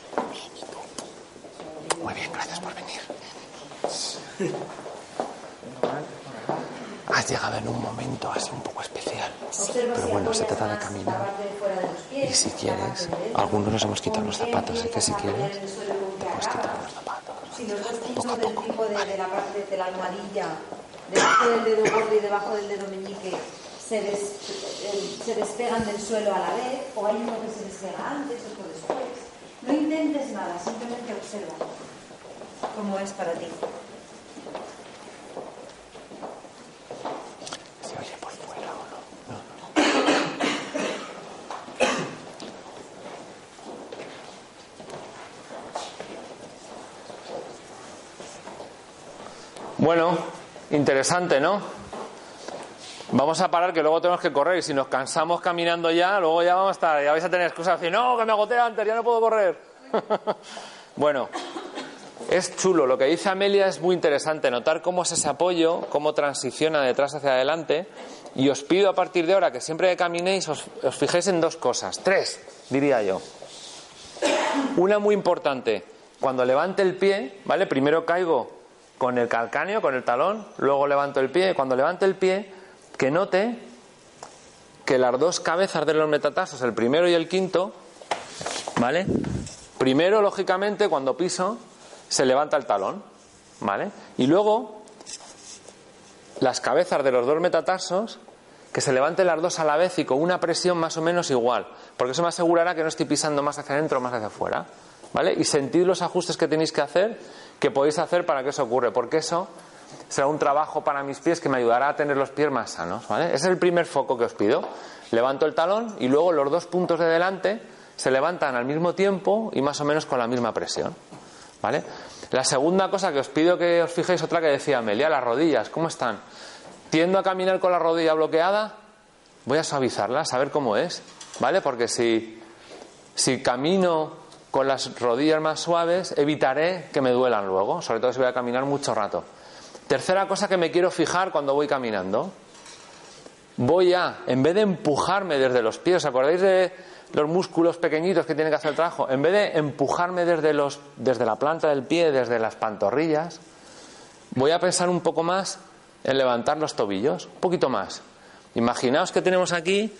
Muy bien, gracias por venir. Has llegado en un momento así un poco especial. Pero bueno, se trata de caminar. Y si quieres, algunos nos hemos quitado los zapatos, así que si quieres, te puedes quitar los zapatos. Tipos del tipo de, de la parte de la almohadilla, debajo del dedo gordo y debajo del dedo meñique, se, des, eh, se despegan del suelo a la vez, o hay uno que se despega antes, otro después. No intentes nada, simplemente observa cómo es para ti. Bueno, interesante, ¿no? Vamos a parar que luego tenemos que correr. Y si nos cansamos caminando ya, luego ya vamos a estar, ya vais a tener excusas. De decir, no, que me agoté antes, ya no puedo correr. bueno, es chulo, lo que dice Amelia es muy interesante, notar cómo es ese apoyo, cómo transiciona de atrás hacia adelante. Y os pido a partir de ahora que siempre que caminéis os, os fijéis en dos cosas, tres diría yo. Una muy importante, cuando levante el pie, ¿vale? Primero caigo con el calcáneo, con el talón, luego levanto el pie, cuando levante el pie, que note que las dos cabezas de los metatarsos, el primero y el quinto, ¿vale? Primero, lógicamente, cuando piso, se levanta el talón, ¿vale? Y luego, las cabezas de los dos metatarsos, que se levanten las dos a la vez y con una presión más o menos igual, porque eso me asegurará que no estoy pisando más hacia adentro o más hacia afuera, ¿vale? Y sentid los ajustes que tenéis que hacer, que podéis hacer para que eso ocurra, porque eso será un trabajo para mis pies que me ayudará a tener los pies más sanos, ¿vale? Ese es el primer foco que os pido. Levanto el talón y luego los dos puntos de delante se levantan al mismo tiempo y más o menos con la misma presión, ¿vale? La segunda cosa que os pido que os fijéis, otra que decía Amelia, las rodillas, ¿cómo están? Tiendo a caminar con la rodilla bloqueada, voy a suavizarlas, a ver cómo es, ¿vale? Porque si, si camino con las rodillas más suaves, evitaré que me duelan luego, sobre todo si voy a caminar mucho rato. Tercera cosa que me quiero fijar cuando voy caminando, voy a, en vez de empujarme desde los pies, ¿os acordáis de los músculos pequeñitos que tienen que hacer el trabajo? En vez de empujarme desde, los, desde la planta del pie, desde las pantorrillas, voy a pensar un poco más en levantar los tobillos, un poquito más. Imaginaos que tenemos aquí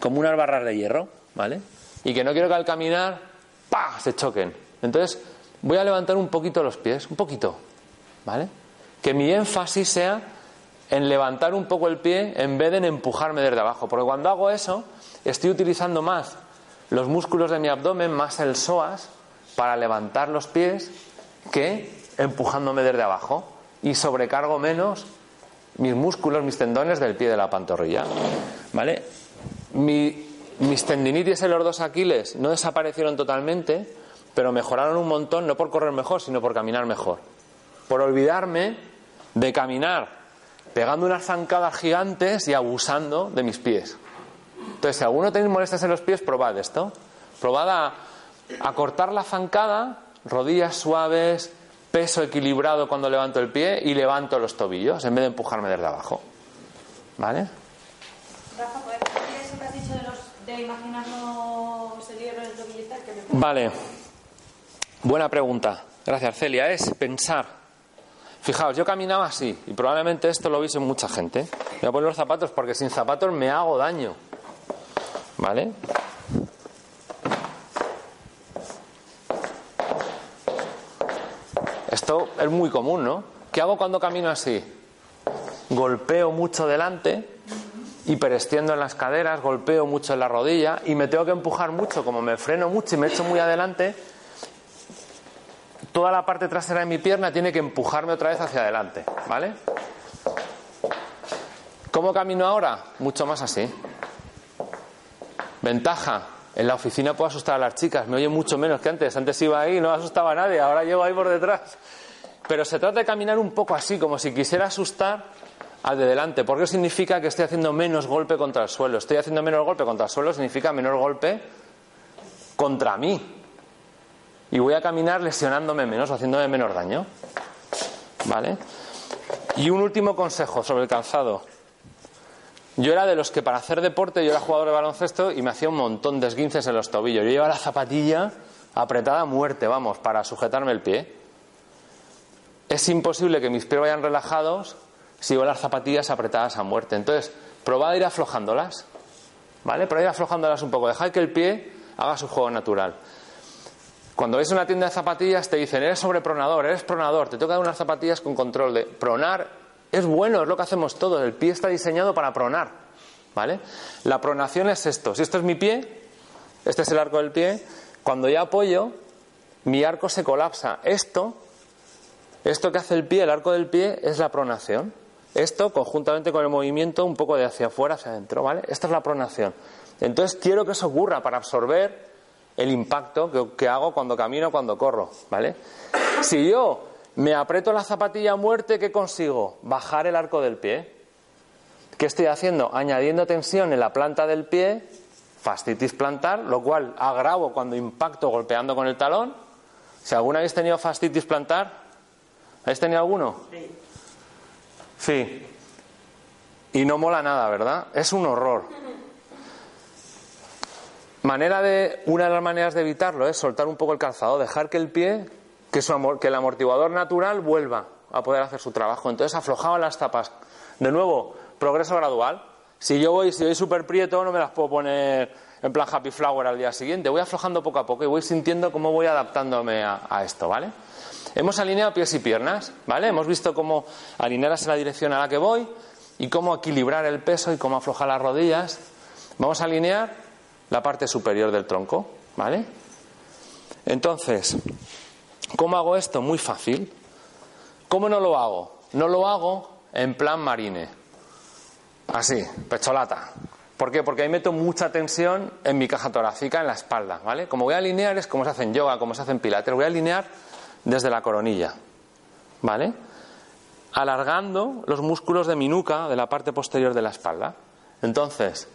como unas barras de hierro, ¿vale? Y que no quiero que al caminar, ¡pa! se choquen. Entonces, voy a levantar un poquito los pies, un poquito, ¿vale? Que mi énfasis sea en levantar un poco el pie en vez de en empujarme desde abajo. Porque cuando hago eso, estoy utilizando más los músculos de mi abdomen, más el psoas, para levantar los pies que empujándome desde abajo. Y sobrecargo menos mis músculos, mis tendones del pie de la pantorrilla. ¿Vale? mis tendinitis en los dos aquiles no desaparecieron totalmente, pero mejoraron un montón, no por correr mejor, sino por caminar mejor. Por olvidarme de caminar pegando unas zancadas gigantes y abusando de mis pies. Entonces, si alguno tenéis molestias en los pies, probad esto. Probad a, a cortar la zancada, rodillas suaves, peso equilibrado cuando levanto el pie y levanto los tobillos en vez de empujarme desde abajo. ¿Vale? Rafa, ¿puedes repetir eso que has dicho de, los, de imaginarnos el? Que me... Vale. Buena pregunta. Gracias, Celia. Es pensar. Fijaos, yo caminaba así y probablemente esto lo veis en mucha gente. Voy a poner los zapatos porque sin zapatos me hago daño. ¿Vale? Esto es muy común, ¿no? ¿Qué hago cuando camino así? Golpeo mucho delante, hiperestiendo en las caderas, golpeo mucho en la rodilla y me tengo que empujar mucho, como me freno mucho y me echo muy adelante, toda la parte trasera de mi pierna tiene que empujarme otra vez hacia adelante, ¿vale? ¿Cómo camino ahora? Mucho más así. Ventaja, en la oficina puedo asustar a las chicas, me oyen mucho menos que antes. Antes iba ahí no asustaba a nadie, ahora llevo ahí por detrás. Pero se trata de caminar un poco así, como si quisiera asustar al de delante, porque significa que estoy haciendo menos golpe contra el suelo. Estoy haciendo menos golpe contra el suelo, significa menor golpe contra mí. Y voy a caminar lesionándome menos, haciéndome menos daño. ¿Vale? Y un último consejo sobre el calzado. Yo era de los que para hacer deporte, yo era jugador de baloncesto y me hacía un montón de esguinces en los tobillos. Yo llevaba la zapatilla apretada a muerte, vamos, para sujetarme el pie. Es imposible que mis pies vayan relajados si llevo las zapatillas apretadas a muerte. Entonces, probad ir aflojándolas, ¿vale? Probad ir aflojándolas un poco. Dejad que el pie haga su juego natural. Cuando a una tienda de zapatillas te dicen, eres sobrepronador, eres pronador, te toca unas zapatillas con control de pronar es bueno, es lo que hacemos todos. El pie está diseñado para pronar. ¿Vale? La pronación es esto. Si esto es mi pie, este es el arco del pie, cuando ya apoyo, mi arco se colapsa. Esto, esto que hace el pie, el arco del pie, es la pronación. Esto, conjuntamente con el movimiento, un poco de hacia afuera, hacia adentro, ¿vale? Esta es la pronación. Entonces quiero que eso ocurra para absorber el impacto que, que hago cuando camino, cuando corro, ¿vale? Si yo me aprieto la zapatilla a muerte, ¿qué consigo? Bajar el arco del pie. ¿Qué estoy haciendo? Añadiendo tensión en la planta del pie, fascitis plantar, lo cual agravo cuando impacto golpeando con el talón. Si alguna habéis tenido fascitis plantar, ¿habéis tenido alguno? Sí. Sí. Y no mola nada, ¿verdad? Es un horror. Manera de, una de las maneras de evitarlo es soltar un poco el calzado, dejar que el pie que, que el amortiguador natural vuelva a poder hacer su trabajo. Entonces aflojaba las tapas. De nuevo, progreso gradual. Si yo voy, si voy súper prieto, no me las puedo poner en plan happy flower al día siguiente. Voy aflojando poco a poco y voy sintiendo cómo voy adaptándome a, esto, ¿vale? Hemos alineado pies y piernas, ¿vale? Hemos visto cómo alinearlas en la dirección a la que voy y cómo equilibrar el peso y cómo aflojar las rodillas. Vamos a alinear la parte superior del tronco, ¿vale? Entonces, ¿Cómo hago esto? Muy fácil. ¿Cómo no lo hago? no lo hago en plan marine. Así, pecholata. ¿Por qué? Porque ahí meto mucha tensión en mi caja torácica, en la espalda, ¿vale? Como voy a alinear es como se hace en yoga, como se hace en pilates. Voy a alinear desde la coronilla, ¿vale? Alargando los músculos de mi nuca, de la parte posterior de la espalda. Entonces,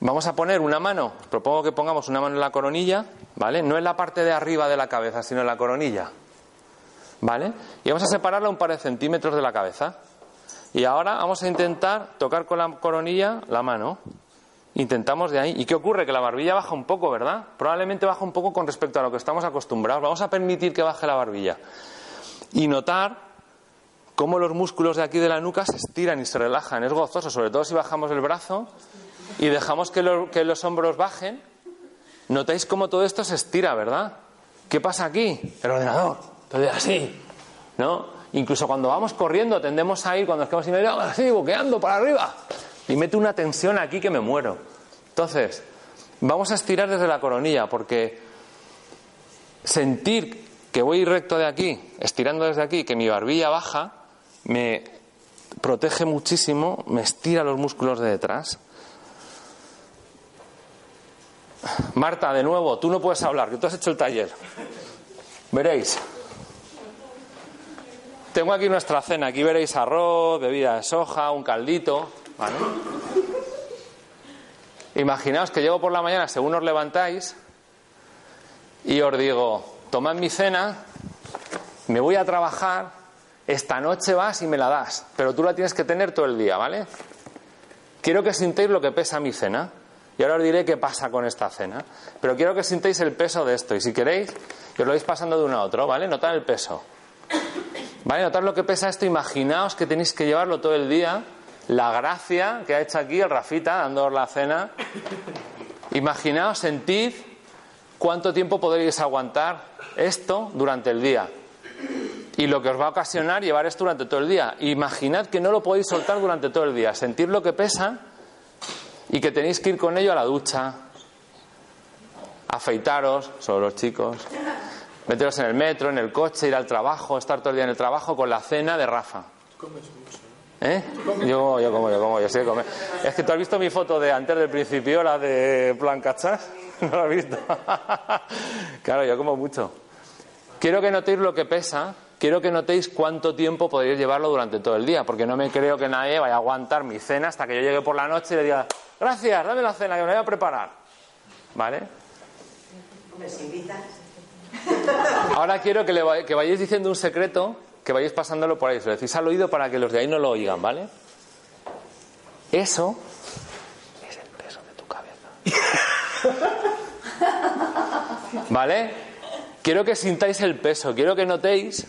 vamos a poner una mano, propongo que pongamos una mano en la coronilla, ¿vale? No en la parte de arriba de la cabeza, sino en la coronilla, ¿vale? Y vamos a separarla un par de centímetros de la cabeza. Y ahora vamos a intentar tocar con la coronilla la mano. Intentamos de ahí. ¿Y qué ocurre? Que la barbilla baja un poco, ¿verdad? Probablemente baja un poco con respecto a lo que estamos acostumbrados. Vamos a permitir que baje la barbilla. Y notar cómo los músculos de aquí de la nuca se estiran y se relajan. Es gozoso, sobre todo si bajamos el brazo y dejamos que, lo- que los hombros bajen. Notáis cómo todo esto se estira, ¿verdad? ¿Qué pasa aquí? El ordenador. Todo así. ¿No? Incluso cuando vamos corriendo tendemos a ir, cuando nos quedamos aire, así, boqueando para arriba. Y mete una tensión aquí que me muero. Entonces, vamos a estirar desde la coronilla, porque sentir que voy recto de aquí, estirando desde aquí, que mi barbilla baja, me protege muchísimo, me estira los músculos de detrás. Marta, de nuevo, tú no puedes hablar, que tú has hecho el taller. Veréis. Tengo aquí nuestra cena. Aquí veréis arroz, bebida de soja, un caldito. Imaginaos que llego por la mañana, según os levantáis, y os digo, tomad mi cena, me voy a trabajar, esta noche vas y me la das, pero tú la tienes que tener todo el día, ¿vale? Quiero que sintáis lo que pesa mi cena. Y ahora os diré qué pasa con esta cena. Pero quiero que sintáis el peso de esto. Y si queréis, que os lo vais pasando de uno a otro, ¿vale? Notad el peso. ¿Vale? Notad lo que pesa esto. Imaginaos que tenéis que llevarlo todo el día. La gracia que ha hecho aquí el Rafita dándoos la cena. Imaginaos, sentid cuánto tiempo podréis aguantar esto durante el día. Y lo que os va a ocasionar llevar esto durante todo el día. Imaginad que no lo podéis soltar durante todo el día. Sentir lo que pesa y que tenéis que ir con ello a la ducha, afeitaros, solo los chicos, meteros en el metro, en el coche, ir al trabajo, estar todo el día en el trabajo con la cena de Rafa. ¿Eh? Yo, yo como, yo como, yo sé comer. Es que tú has visto mi foto de antes del principio, la de plan cachas. ¿No la has visto? claro, yo como mucho. Quiero que notéis lo que pesa, quiero que notéis cuánto tiempo podéis llevarlo durante todo el día, porque no me creo que nadie vaya a aguantar mi cena hasta que yo llegue por la noche y le diga, gracias, dame la cena, que me voy a preparar. ¿Vale? Ahora quiero que, le que vayáis diciendo un secreto, que vayáis pasándolo por ahí. Se lo decís al oído para que los de ahí no lo oigan, ¿vale? Eso es el peso de tu cabeza. ¿Vale? Quiero que sintáis el peso, quiero que notéis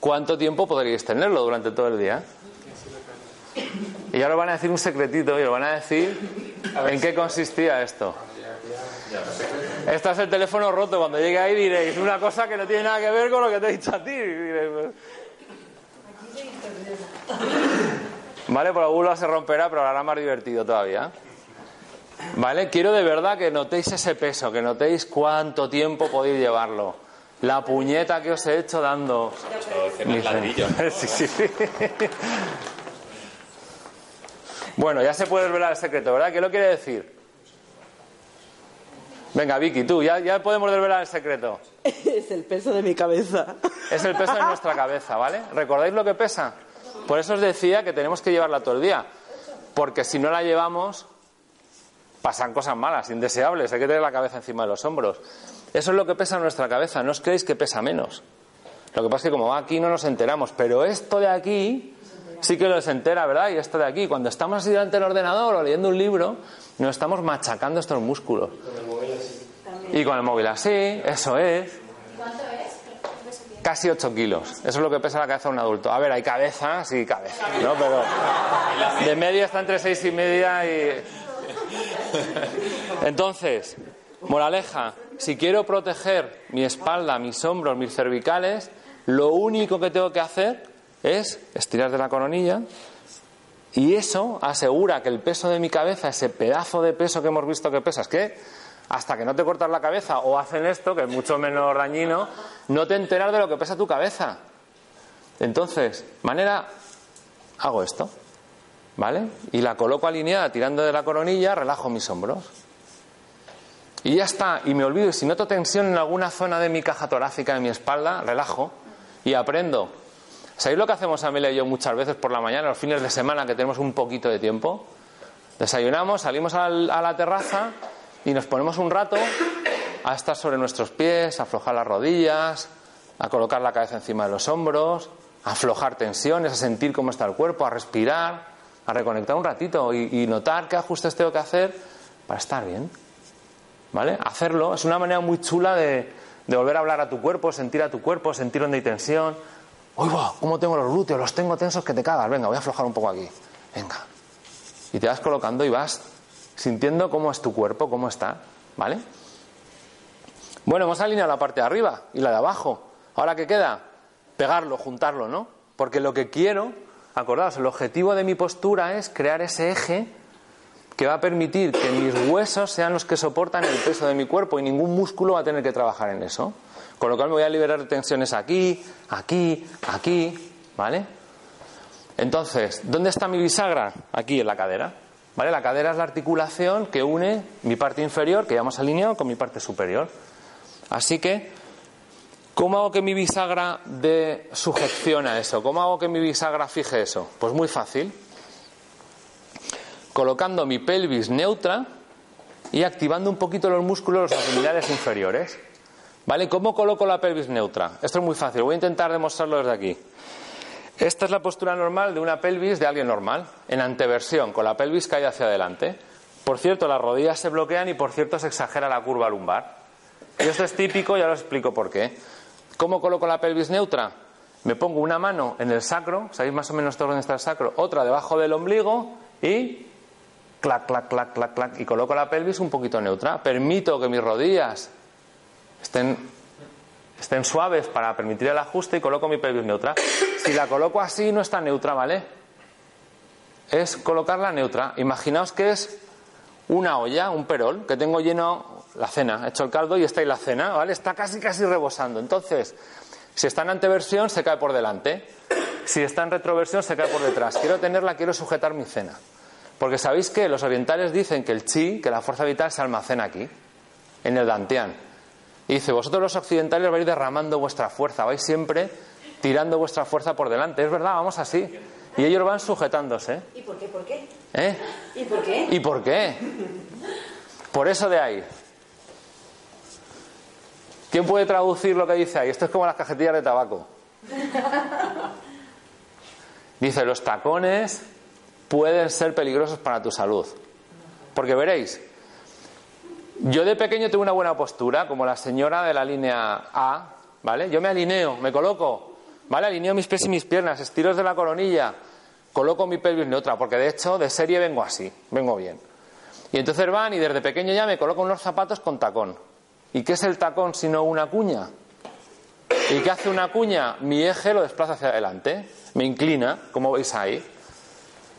cuánto tiempo podríais tenerlo durante todo el día. Y ahora van a decir un secretito y os van a decir en qué consistía esto. Este es el teléfono roto. Cuando llegue ahí diréis una cosa que no tiene nada que ver con lo que te he dicho a ti. Diréis, Vale, por alguno se romperá, pero hará más divertido todavía. Vale, quiero de verdad que notéis ese peso, que notéis cuánto tiempo podéis llevarlo. La puñeta que os he hecho dando. Sí, sí. Bueno, ya se puede revelar el secreto, ¿verdad? ¿Qué lo quiere decir? Venga, Vicky, tú, ya, ya podemos desvelar el secreto. Es el peso de mi cabeza. Es el peso de nuestra cabeza, ¿vale? ¿Recordáis lo que pesa? Por eso os decía que tenemos que llevarla todo el día. Porque si no la llevamos, pasan cosas malas, indeseables. Hay que tener la cabeza encima de los hombros. Eso es lo que pesa nuestra cabeza. No os creéis que pesa menos. Lo que pasa es que como va aquí no nos enteramos. Pero esto de aquí sí que nos entera, ¿verdad? Y esto de aquí, cuando estamos así delante del ordenador o leyendo un libro, nos estamos machacando estos músculos. Y con el móvil así, eso es. ¿Cuánto es? Casi 8 kilos. Eso es lo que pesa la cabeza de un adulto. A ver, hay cabezas y cabezas, ¿no? Pero de media está entre 6 y media y... Entonces, moraleja, si quiero proteger mi espalda, mis hombros, mis cervicales, lo único que tengo que hacer es estirar de la coronilla y eso asegura que el peso de mi cabeza, ese pedazo de peso que hemos visto que pesa, es que hasta que no te cortas la cabeza o hacen esto, que es mucho menos dañino, no te enteras de lo que pesa tu cabeza. Entonces, manera, hago esto, ¿vale? Y la coloco alineada tirando de la coronilla, relajo mis hombros. Y ya está, y me olvido, y si noto tensión en alguna zona de mi caja torácica, de mi espalda, relajo y aprendo. ¿Sabéis lo que hacemos Amelia y yo muchas veces por la mañana, los fines de semana que tenemos un poquito de tiempo? Desayunamos, salimos al- a la terraza y nos ponemos un rato a estar sobre nuestros pies, a aflojar las rodillas, a colocar la cabeza encima de los hombros, a aflojar tensiones, a sentir cómo está el cuerpo, a respirar, a reconectar un ratito y, notar qué ajustes tengo que hacer para estar bien. ¿Vale? Hacerlo es una manera muy chula de, volver a hablar a tu cuerpo, sentir a tu cuerpo, sentir donde hay tensión. ¡Uy, va! ¿Cómo tengo los glúteos? Los tengo tensos que te cagas. Venga, voy a aflojar un poco aquí. Venga. Y te vas colocando y vas sintiendo cómo es tu cuerpo, cómo está. ¿Vale? Bueno, hemos alineado la parte de arriba y la de abajo. Ahora, ¿qué queda? Pegarlo, juntarlo, ¿no? Porque lo que quiero, acordaos, el objetivo de mi postura es crear ese eje que va a permitir que mis huesos sean los que soportan el peso de mi cuerpo y ningún músculo va a tener que trabajar en eso. Con lo cual me voy a liberar tensiones aquí, aquí, aquí, ¿vale? Entonces, ¿dónde está mi bisagra? Aquí en la cadera. ¿Vale? La cadera es la articulación que une mi parte inferior, que ya hemos alineado, con mi parte superior. Así que, ¿cómo hago que mi bisagra dé sujeción a eso? ¿Cómo hago que mi bisagra fije eso? Pues muy fácil. Colocando mi pelvis neutra y activando un poquito los músculos los abdominales inferiores. ¿Vale? ¿Cómo coloco la pelvis neutra? Esto es muy fácil. Voy a intentar demostrarlo desde aquí. Esta es la postura normal de una pelvis de alguien normal, en anteversión, con la pelvis caída hacia adelante. Por cierto, las rodillas se bloquean y por cierto se exagera la curva lumbar. Y esto es típico, ya os explico por qué. ¿Cómo coloco la pelvis neutra? Me pongo una mano en el sacro, sabéis más o menos todo dónde está el sacro, otra debajo del ombligo y clac, clac, clac, clac, clac, y coloco la pelvis un poquito neutra. Permito que mis rodillas estén, estén suaves para permitir el ajuste y coloco mi pelvis neutra. Si la coloco así, no está neutra, ¿vale? Es colocarla neutra. Imaginaos que es una olla, un perol, que tengo lleno la cena, he hecho el caldo y está ahí la cena, ¿vale? Está casi, casi rebosando. Entonces, si está en anteversión, se cae por delante. Si está en retroversión, se cae por detrás. Quiero tenerla, quiero sujetar mi cena. Porque sabéis que los orientales dicen que el chi, que la fuerza vital, se almacena aquí, en el dantian. Y dice, vosotros los occidentales vais derramando vuestra fuerza, vais siempre tirando vuestra fuerza por delante. Es verdad, vamos así. Y ellos van sujetándose. ¿Y por qué? ¿Por qué? ¿Eh? ¿Y por qué? ¿Y por qué? Por eso de ahí. ¿Quién puede traducir lo que dice ahí? Esto es como las cajetillas de tabaco. Dice, los tacones pueden ser peligrosos para tu salud. Porque veréis, yo de pequeño tengo una buena postura, como la señora de la línea A, ¿vale? Yo me alineo, me coloco, ¿vale? Alineo mis pies y mis piernas, estiro de la coronilla, coloco mi pelvis neutra, porque de hecho de serie vengo así, vengo bien. Y entonces van y desde pequeño ya me coloco unos zapatos con tacón. ¿Y qué es el tacón sino una cuña? ¿Y qué hace una cuña? Mi eje lo desplaza hacia adelante, me inclina, como veis ahí.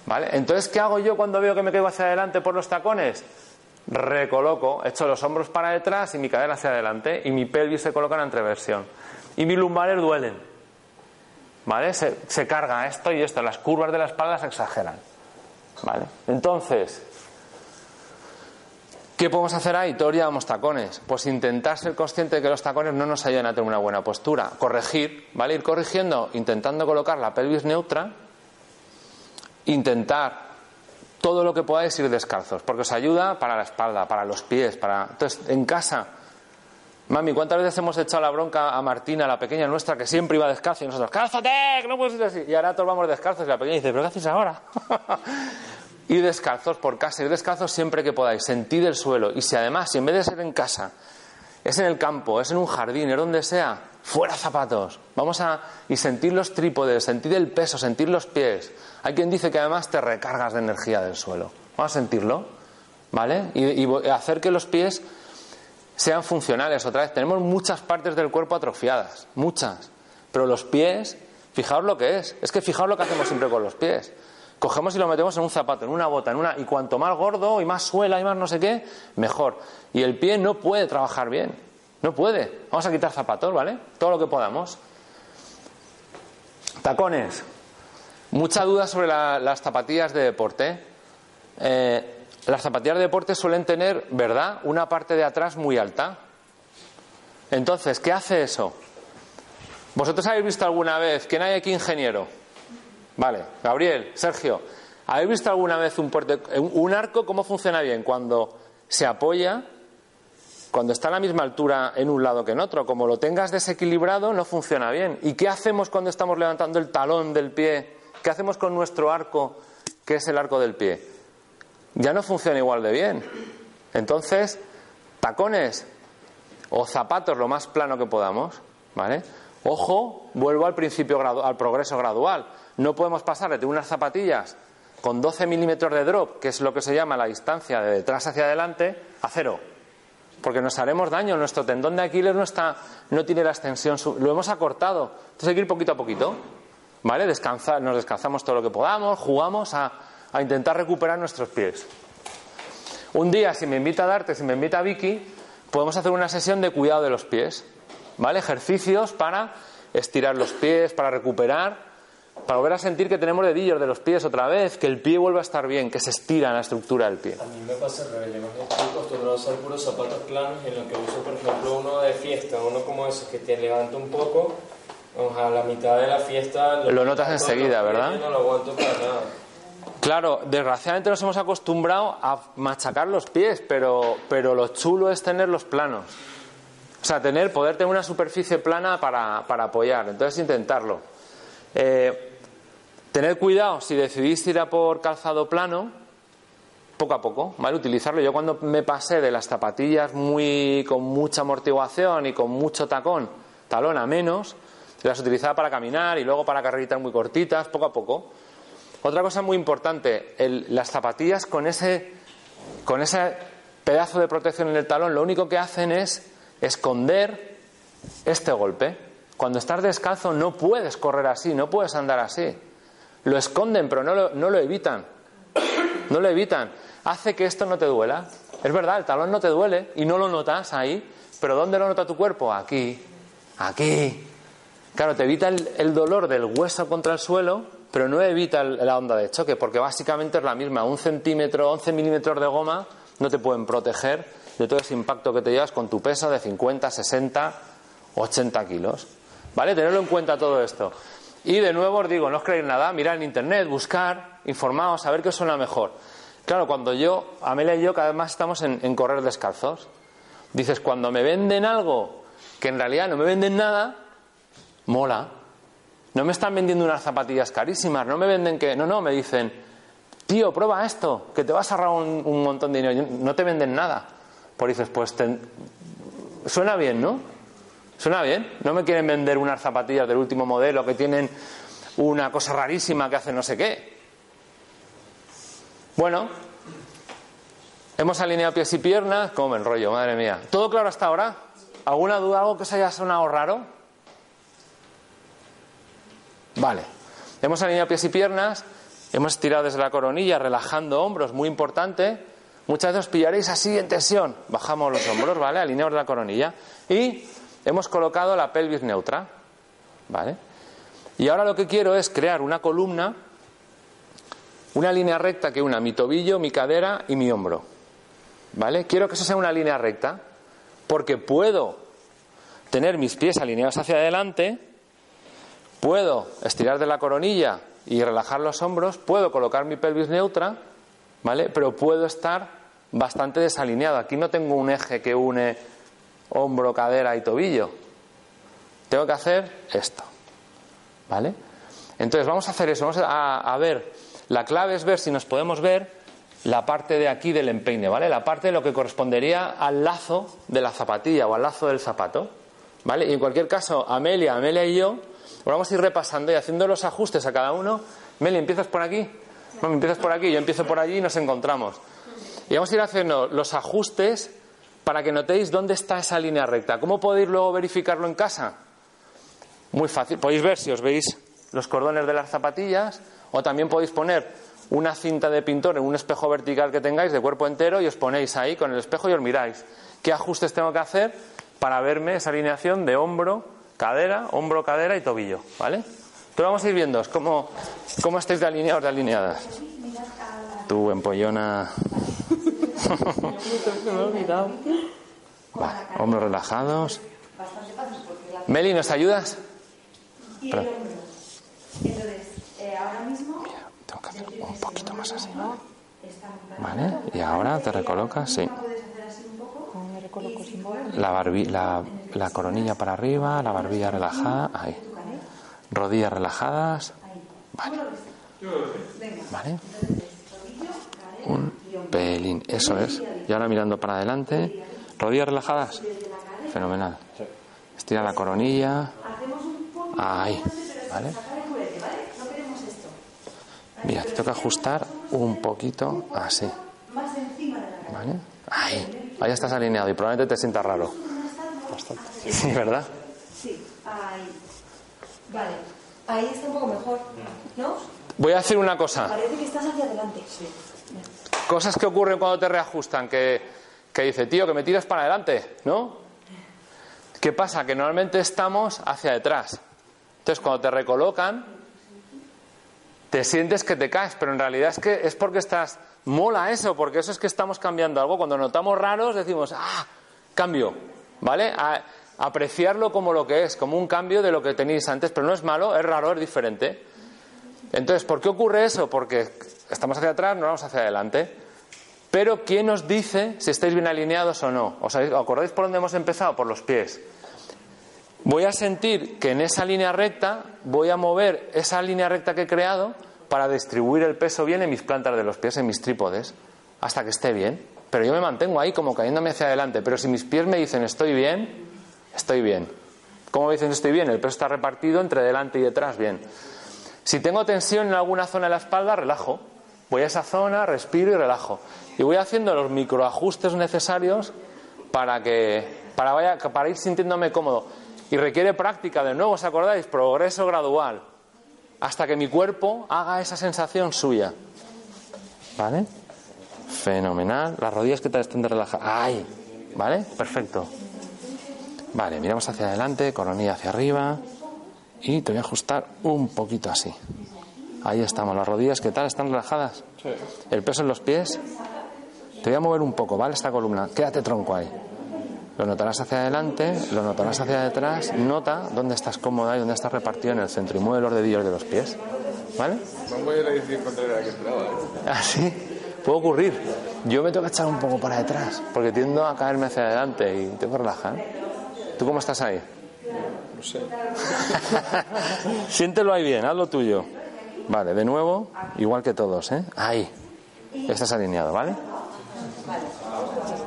¿Vale? Entonces, ¿qué hago yo cuando veo que me caigo hacia adelante por los tacones? Recoloco, echo los hombros para detrás y mi cadera hacia adelante y mi pelvis se coloca en entreversión. Y mis lumbares duelen. ¿Vale? Se, se carga esto y esto, las curvas de la espalda se exageran. ¿Vale? Entonces, ¿Qué podemos hacer ahí? Todos llevamos tacones. Pues intentar ser consciente de que los tacones no nos ayudan a tener una buena postura. Corregir, ¿vale? Ir corrigiendo, intentando colocar la pelvis neutra. Intentar todo lo que podáis ir descalzos, porque os ayuda para la espalda, para los pies, para. Entonces, en casa, mami, ¿cuántas veces hemos echado la bronca a Martina, la pequeña nuestra, que siempre iba descalza y nosotros, ¡cálzate! No puedes ir así. Y ahora todos vamos descalzos y la pequeña dice, ¿pero qué haces ahora? Ir descalzos por casa, ir descalzos siempre que podáis, sentir el suelo. Y si además, si en vez de ser en casa, es en el campo, es en un jardín, es donde sea, fuera zapatos. Vamos a. y sentir los trípodes, sentir el peso, sentir los pies. Hay quien dice que además te recargas de energía del suelo. Vamos a sentirlo, ¿vale? Y, y hacer que los pies sean funcionales. Otra vez, tenemos muchas partes del cuerpo atrofiadas, muchas. Pero los pies, fijaos lo que es. Es que fijaos lo que hacemos siempre con los pies. Cogemos y lo metemos en un zapato, en una bota, en una y cuanto más gordo y más suela y más no sé qué, mejor. Y el pie no puede trabajar bien, no puede. Vamos a quitar zapatos, ¿vale? Todo lo que podamos. Tacones. Mucha duda sobre la- las zapatillas de deporte. Eh, las zapatillas de deporte suelen tener, ¿verdad?, una parte de atrás muy alta. Entonces, ¿qué hace eso? ¿Vosotros habéis visto alguna vez, quién hay aquí ingeniero? Vale, Gabriel, Sergio, ¿habéis visto alguna vez un, puerto- un arco cómo funciona bien? Cuando se apoya, cuando está a la misma altura en un lado que en otro, como lo tengas desequilibrado, no funciona bien. ¿Y qué hacemos cuando estamos levantando el talón del pie? ¿Qué hacemos con nuestro arco, que es el arco del pie? Ya no funciona igual de bien. Entonces, tacones o zapatos lo más plano que podamos, ¿vale? Ojo, vuelvo al principio, al progreso gradual. No podemos pasar de unas zapatillas con 12 milímetros de drop, que es lo que se llama la distancia de detrás hacia adelante, a cero. Porque nos haremos daño. Nuestro tendón de Aquiles no, está, no tiene la extensión, lo hemos acortado. Entonces hay que ir poquito a poquito. ¿Vale? Descansar, nos descansamos todo lo que podamos, jugamos a, a intentar recuperar nuestros pies. Un día, si me invita a Darte, si me invita a Vicky, podemos hacer una sesión de cuidado de los pies. ¿Vale? Ejercicios para estirar los pies, para recuperar, para volver a sentir que tenemos dedillos de los pies otra vez, que el pie vuelva a estar bien, que se estira la estructura del pie. A mí me pasa al revés, yo estoy acostumbrado a usar puros zapatos planos en lo que uso, por ejemplo, uno de fiesta, uno como esos que te levanta un poco, a la mitad de la fiesta... Lo notas enseguida, los ¿verdad? yo No lo aguanto para nada. Claro, desgraciadamente nos hemos acostumbrado a machacar los pies, pero, pero lo chulo es tenerlos planos. O sea, tener, poder tener una superficie plana para, para apoyar. Entonces, intentarlo. Eh, tener cuidado si decidís ir a por calzado plano, poco a poco, ¿vale? Utilizarlo. Yo cuando me pasé de las zapatillas muy con mucha amortiguación y con mucho tacón, talón a menos, las utilizaba para caminar y luego para carreritas muy cortitas, poco a poco. Otra cosa muy importante, las zapatillas con ese, con ese pedazo de protección en el talón, lo único que hacen es esconder este golpe. Cuando estás descalzo no puedes correr así, no puedes andar así. Lo esconden, pero no lo, no lo evitan. No lo evitan. Hace que esto no te duela. Es verdad, el talón no te duele y no lo notas ahí, pero ¿dónde lo nota tu cuerpo? Aquí, aquí. Claro, te evita el, dolor del hueso contra el suelo, pero no evita la onda de choque, porque básicamente es la misma. Un centímetro, 11 milímetros de goma no te pueden proteger de todo ese impacto que te llevas con tu peso de 50, 60, 80 kilos. ¿Vale? Tenerlo en cuenta todo esto. Y de nuevo os digo, no os creéis nada, mirad en internet, buscar, informaos, saber qué os suena mejor. Claro, cuando yo, Amelia y yo, cada vez más estamos en, correr descalzos. Dices, cuando me venden algo que en realidad no me venden nada, mola. No me están vendiendo unas zapatillas carísimas, no me venden que. No, no, me dicen, tío, prueba esto, que te vas a ahorrar un, un montón de dinero. No te venden nada. Pues dices, pues te- suena bien, ¿no? Suena bien. No me quieren vender unas zapatillas del último modelo que tienen una cosa rarísima que hace no sé qué. Bueno, hemos alineado pies y piernas. ¿Cómo me enrollo? Madre mía. ¿Todo claro hasta ahora? ¿Alguna duda? ¿Algo que os haya sonado raro? Vale. Hemos alineado pies y piernas. Hemos estirado desde la coronilla, relajando hombros, muy importante. Muchas veces os pillaréis así en tensión. Bajamos los hombros, ¿vale? Alineados de la coronilla. Y hemos colocado la pelvis neutra. ¿Vale? Y ahora lo que quiero es crear una columna, una línea recta que una mi tobillo, mi cadera y mi hombro. ¿Vale? Quiero que eso sea una línea recta, porque puedo tener mis pies alineados hacia adelante, puedo estirar de la coronilla y relajar los hombros, puedo colocar mi pelvis neutra, ¿vale? Pero puedo estar bastante desalineado. Aquí no tengo un eje que une hombro, cadera y tobillo. Tengo que hacer esto, ¿vale? Entonces vamos a hacer eso, vamos a, a ver, la clave es ver si nos podemos ver la parte de aquí del empeine, ¿vale? La parte de lo que correspondería al lazo de la zapatilla o al lazo del zapato, ¿vale? Y en cualquier caso, Amelia, Amelia y yo vamos a ir repasando y haciendo los ajustes a cada uno. Meli, ¿empiezas por aquí? No, empiezas por aquí, yo empiezo por allí y nos encontramos. Y vamos a ir haciendo los ajustes para que notéis dónde está esa línea recta. ¿Cómo podéis luego verificarlo en casa? Muy fácil. Podéis ver si os veis los cordones de las zapatillas o también podéis poner una cinta de pintor en un espejo vertical que tengáis de cuerpo entero y os ponéis ahí con el espejo y os miráis. ¿Qué ajustes tengo que hacer para verme esa alineación de hombro, cadera, hombro, cadera y tobillo? ¿Vale? Pero vamos a ir viendo cómo, cómo estáis de alineados, de alineadas. Tú, empollona. Vale, hombros relajados. Meli, ¿nos ayudas? Hombro. Entonces, eh, ahora mismo. Tengo que hacer un poquito más así. Vale, y ahora te recolocas, sí. Me. La, barbi- la, la coronilla para arriba, la barbilla relajada, ahí. Rodillas relajadas. Vale. Vale. Un pelín, eso es. Y ahora mirando para adelante. Rodillas relajadas. Fenomenal. Estira la coronilla. Ahí. Vale. No queremos esto. Mira, te toca ajustar un poquito así. Más encima de la cara. ¿Vale? Ahí. Ahí estás alineado y probablemente te sientas raro. Sí, ¿verdad? Sí, ahí. Vale. Ahí está un poco mejor. ¿No? Voy a hacer una cosa. Parece que estás hacia adelante. Sí. Cosas que ocurren cuando te reajustan, que, que dice, tío, que me tiras para adelante, ¿no? ¿Qué pasa? Que normalmente estamos hacia detrás. Entonces, cuando te recolocan, te sientes que te caes, pero en realidad es que es porque estás, mola eso, porque eso es que estamos cambiando algo. Cuando notamos raros, decimos, ah, cambio, ¿vale? A- apreciarlo como lo que es, como un cambio de lo que tenéis antes, pero no es malo, es raro, es diferente. Entonces, ¿por qué ocurre eso? Porque estamos hacia atrás, no vamos hacia adelante. Pero ¿quién nos dice si estáis bien alineados o no? ¿Os acordáis por dónde hemos empezado? Por los pies. Voy a sentir que en esa línea recta voy a mover esa línea recta que he creado para distribuir el peso bien en mis plantas de los pies, en mis trípodes, hasta que esté bien. Pero yo me mantengo ahí como cayéndome hacia adelante. Pero si mis pies me dicen estoy bien, estoy bien. ¿Cómo me dicen estoy bien? El peso está repartido entre delante y detrás, bien. Si tengo tensión en alguna zona de la espalda, relajo. Voy a esa zona, respiro y relajo. Y voy haciendo los microajustes necesarios para que para, vaya, para ir sintiéndome cómodo. Y requiere práctica, de nuevo, ¿os acordáis? Progreso gradual. Hasta que mi cuerpo haga esa sensación suya. ¿Vale? Fenomenal. Las rodillas que tal estén de relajadas. ¡Ay! ¿Vale? Perfecto. Vale, miramos hacia adelante, coronilla hacia arriba. Y te voy a ajustar un poquito así. Ahí estamos. Las rodillas, ¿qué tal? ¿Están relajadas? El peso en los pies. Te voy a mover un poco, ¿vale? Esta columna. Quédate tronco ahí. Lo notarás hacia adelante, lo notarás hacia detrás. Nota dónde estás cómoda y dónde estás repartido en el centro. Y mueve los dedillos de los pies. ¿Vale? A ir a decir contra la que esperaba. ¿eh? Así. Puede ocurrir. Yo me tengo que echar un poco para detrás, porque tiendo a caerme hacia adelante y tengo que relajar. ¿Tú cómo estás ahí? No sé. Siéntelo ahí bien, haz lo tuyo. Vale, de nuevo, igual que todos, ¿eh? Ahí. Estás alineado, ¿vale?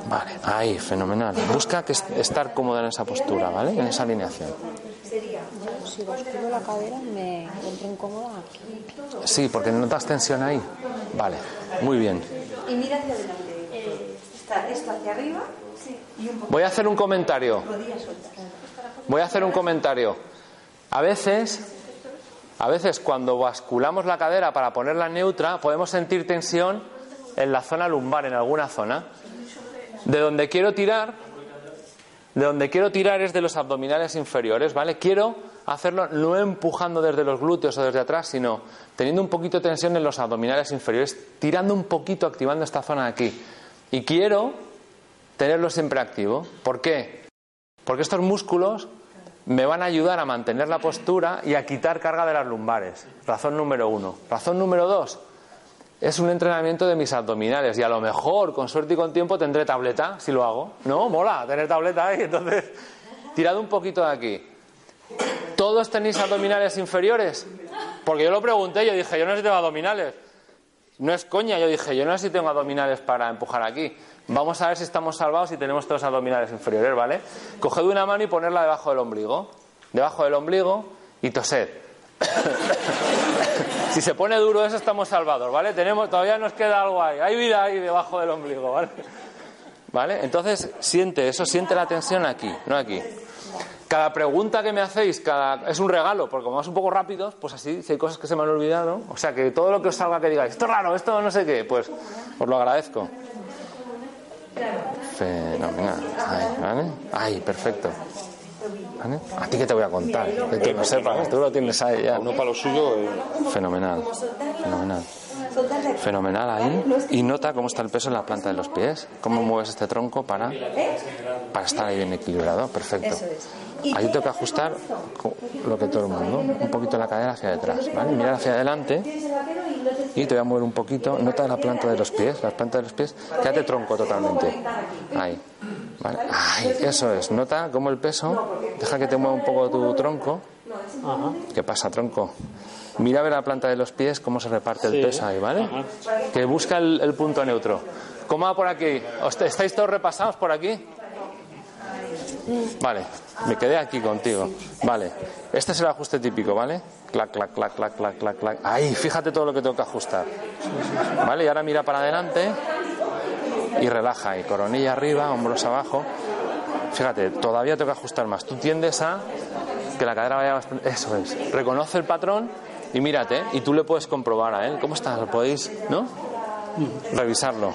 Vale, ahí, fenomenal. Busca que est- estar cómodo en esa postura, ¿vale? En esa alineación. Yo, si basculo la cadera, me encuentro incómoda aquí. Sí, porque notas tensión ahí. Vale, muy bien. Y mira hacia adelante. Está esto hacia arriba. Voy a hacer un comentario. Voy a hacer un comentario. A veces, a veces cuando basculamos la cadera para ponerla neutra, podemos sentir tensión en la zona lumbar, en alguna zona. De donde quiero tirar, de donde quiero tirar es de los abdominales inferiores, ¿vale? Quiero hacerlo no empujando desde los glúteos o desde atrás, sino teniendo un poquito de tensión en los abdominales inferiores, tirando un poquito, activando esta zona de aquí. Y quiero tenerlo siempre activo. ¿Por qué? Porque estos músculos me van a ayudar a mantener la postura y a quitar carga de las lumbares. Razón número uno. Razón número dos. Es un entrenamiento de mis abdominales y a lo mejor, con suerte y con tiempo, tendré tableta si lo hago. No, mola tener tableta ahí. Entonces, tirad un poquito de aquí. ¿Todos tenéis abdominales inferiores? Porque yo lo pregunté, yo dije, yo no sé si tengo abdominales. No es coña, yo dije, yo no sé si tengo abdominales para empujar aquí. Vamos a ver si estamos salvados y tenemos todos abdominales inferiores, ¿vale? Coged una mano y ponerla debajo del ombligo. Debajo del ombligo y tosed. si se pone duro eso estamos salvados, ¿vale? Tenemos, todavía nos queda algo ahí. Hay vida ahí debajo del ombligo, ¿vale? ¿Vale? Entonces siente eso, siente la tensión aquí, no aquí. Cada pregunta que me hacéis cada, es un regalo, porque como vamos un poco rápidos, pues así, si hay cosas que se me han olvidado, o sea que todo lo que os salga que digáis, esto es raro, esto no sé qué, pues os lo agradezco. Fenomenal. Ahí, ¿vale? Perfecto. ¿Vale? A ti que te voy a contar, que tú lo sepas, tú lo tienes ahí ya. Uno para lo suyo. eh, Fenomenal, fenomenal. Fenomenal ahí. Y nota cómo está el peso en la planta de los pies. Cómo mueves este tronco para, para estar ahí bien equilibrado. Perfecto. Ahí tengo que ajustar lo que todo el mundo. Un poquito la cadera hacia detrás. ¿vale? Mirar hacia adelante. Y te voy a mover un poquito. Nota la planta de los pies. La planta de los pies. Quédate tronco totalmente. Ahí. ¿Vale? Ahí. Eso es. Nota cómo el peso. Deja que te mueva un poco tu tronco. ¿Qué pasa, tronco? Mira a ver la planta de los pies, cómo se reparte el peso ahí, ¿vale? Que busca el, el punto neutro. ¿Cómo va por aquí? ¿Os- ¿Estáis todos repasados por aquí? Vale, me quedé aquí contigo. Vale, este es el ajuste típico, ¿vale? Clac, clac, clac, clac, clac, clac, clac. Ahí, fíjate todo lo que tengo que ajustar. ¿Vale? Y ahora mira para adelante y relaja ahí. Coronilla arriba, hombros abajo. Fíjate, todavía tengo que ajustar más. Tú tiendes a que la cadera vaya más... Eso es. Reconoce el patrón y mírate. Y tú le puedes comprobar a él. ¿Cómo estás? ¿Lo podéis, no? Revisarlo.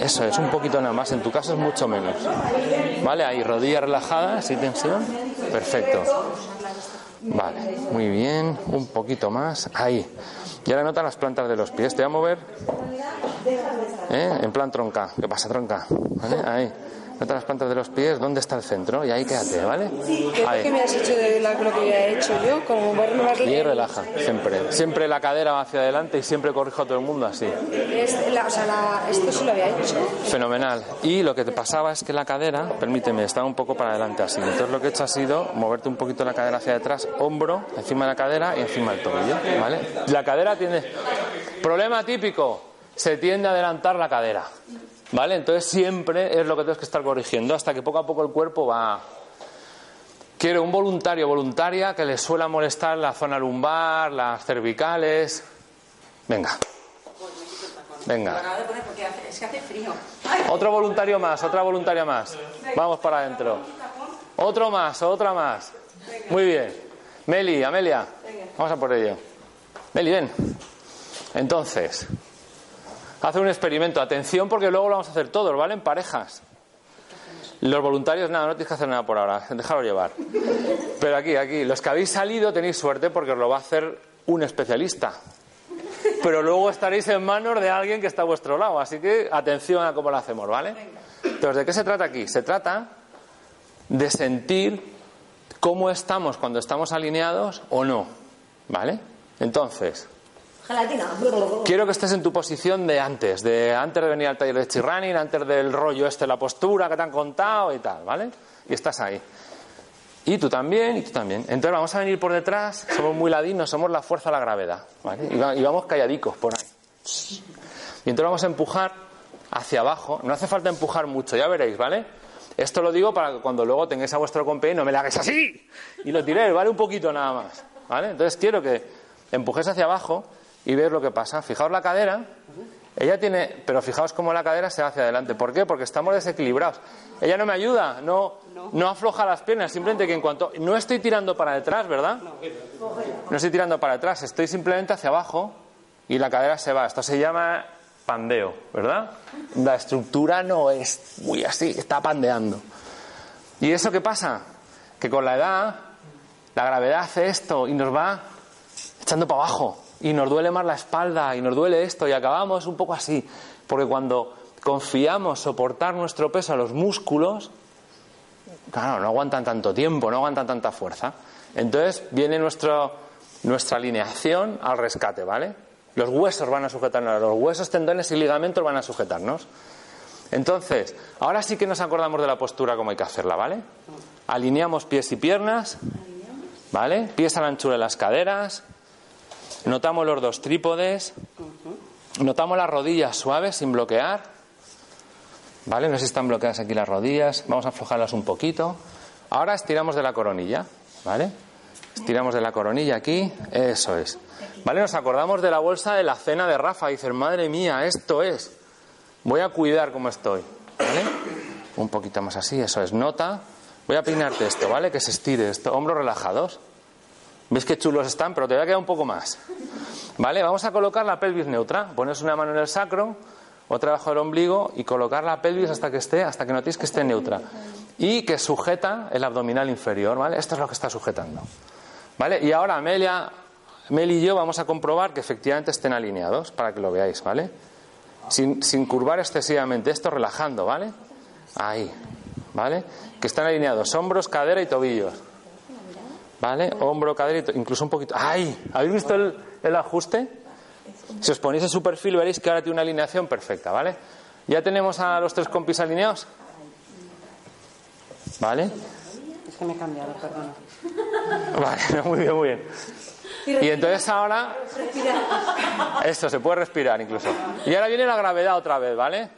Eso es, un poquito nada más. En tu caso es mucho menos. Vale, ahí, rodilla relajada, sin tensión. Perfecto. Vale, muy bien. Un poquito más. Ahí. Y ahora nota las plantas de los pies. Te voy a mover. ¿eh? En plan tronca. ¿Qué pasa, tronca? ¿Vale? Ahí. Nota las plantas de los pies. ¿Dónde está el centro? Y ahí quédate, ¿vale? ¿Qué es lo que me has hecho de la- lo que había hecho yo? Como Y relaja, siempre. Siempre la cadera va hacia adelante y siempre corrijo a todo el mundo así. La- o sea, la- esto sí lo había hecho. Fenomenal. Y lo que te pasaba es que la cadera, permíteme, estaba un poco para adelante así. Entonces lo que he hecho ha sido moverte un poquito la cadera hacia detrás, hombro, encima de la cadera y encima del tobillo. ¿Vale? La cadera tiene. Problema típico. Se tiende a adelantar la cadera. ¿Vale? Entonces siempre es lo que tienes que estar corrigiendo hasta que poco a poco el cuerpo va. Quiero un voluntario, voluntaria que le suela molestar la zona lumbar, las cervicales. Venga. Venga. es que hace frío. Otro voluntario más, otra voluntaria más. Vamos para adentro. Otro más, otra más. Muy bien. Meli, Amelia. Vamos a por ello. Meli, ven. Entonces, hace un experimento. Atención porque luego lo vamos a hacer todos, ¿vale? En parejas. Los voluntarios, nada, no tienes que hacer nada por ahora. Déjalo llevar. Pero aquí, aquí, los que habéis salido tenéis suerte porque os lo va a hacer un especialista. Pero luego estaréis en manos de alguien que está a vuestro lado. Así que atención a cómo lo hacemos, ¿vale? Entonces, ¿de qué se trata aquí? Se trata de sentir cómo estamos cuando estamos alineados o no. ¿Vale? Entonces, Quiero que estés en tu posición de antes, de antes de venir al taller de chirrunning, antes del rollo este, la postura que te han contado y tal, ¿vale? Y estás ahí. Y tú también, y tú también. Entonces vamos a venir por detrás, somos muy ladinos, somos la fuerza de la gravedad, ¿vale? Y, va- y vamos calladicos por ahí. Y entonces vamos a empujar hacia abajo. No hace falta empujar mucho, ya veréis, ¿vale? Esto lo digo para que cuando luego tengáis a vuestro compañero no me le hagáis así y lo tiréis, ¿vale? Un poquito nada más, ¿vale? Entonces quiero que empujes hacia abajo y veis lo que pasa. Fijaos la cadera, ella tiene, pero fijaos cómo la cadera se va hacia adelante. ¿Por qué? Porque estamos desequilibrados. Ella no me ayuda, no, no afloja las piernas, simplemente que en cuanto no estoy tirando para detrás, ¿verdad? No estoy tirando para atrás, estoy simplemente hacia abajo y la cadera se va. Esto se llama pandeo, ¿verdad? La estructura no es muy así, está pandeando. ¿Y eso qué pasa? Que con la edad la gravedad hace esto y nos va echando para abajo y nos duele más la espalda y nos duele esto y acabamos un poco así. Porque cuando confiamos soportar nuestro peso a los músculos, claro, no aguantan tanto tiempo, no aguantan tanta fuerza. Entonces viene nuestro, nuestra alineación al rescate, ¿vale? Los huesos van a sujetarnos, los huesos, tendones y ligamentos van a sujetarnos. Entonces, ahora sí que nos acordamos de la postura como hay que hacerla, ¿vale? Alineamos pies y piernas, ¿vale? Pies a la anchura de las caderas, notamos los dos trípodes, notamos las rodillas suaves sin bloquear, ¿vale? No sé si están bloqueadas aquí las rodillas, vamos a aflojarlas un poquito. Ahora estiramos de la coronilla, ¿vale? Estiramos de la coronilla aquí, eso es. ¿Vale? Nos acordamos de la bolsa de la cena de Rafa. Y dices, madre mía, esto es. Voy a cuidar cómo estoy. ¿Vale? Un poquito más así, eso es. Nota. Voy a peinarte esto, ¿vale? Que se estire esto. Hombros relajados. ¿Ves qué chulos están? Pero te voy a quedar un poco más. ¿Vale? Vamos a colocar la pelvis neutra. Pones una mano en el sacro, otra bajo el ombligo y colocar la pelvis hasta que esté, hasta que notéis que esté neutra. y que sujeta el abdominal inferior, ¿vale? Esto es lo que está sujetando. ¿Vale? Y ahora Amelia, Mel y yo vamos a comprobar que efectivamente estén alineados para que lo veáis, ¿vale? Sin, sin curvar excesivamente, esto relajando, ¿vale? Ahí, ¿vale? Que están alineados hombros, cadera y tobillos. ¿Vale? Hombro, cadera incluso un poquito. ¡Ay! ¿Habéis visto el, el ajuste? Si os ponéis en su perfil veréis que ahora tiene una alineación perfecta, ¿vale? ¿Ya tenemos a los tres compis alineados? ¿Vale? Es que me he cambiado, perdona. Vale, muy bien, muy bien. Y entonces ahora, esto se puede respirar incluso. Y ahora viene la gravedad otra vez, ¿vale?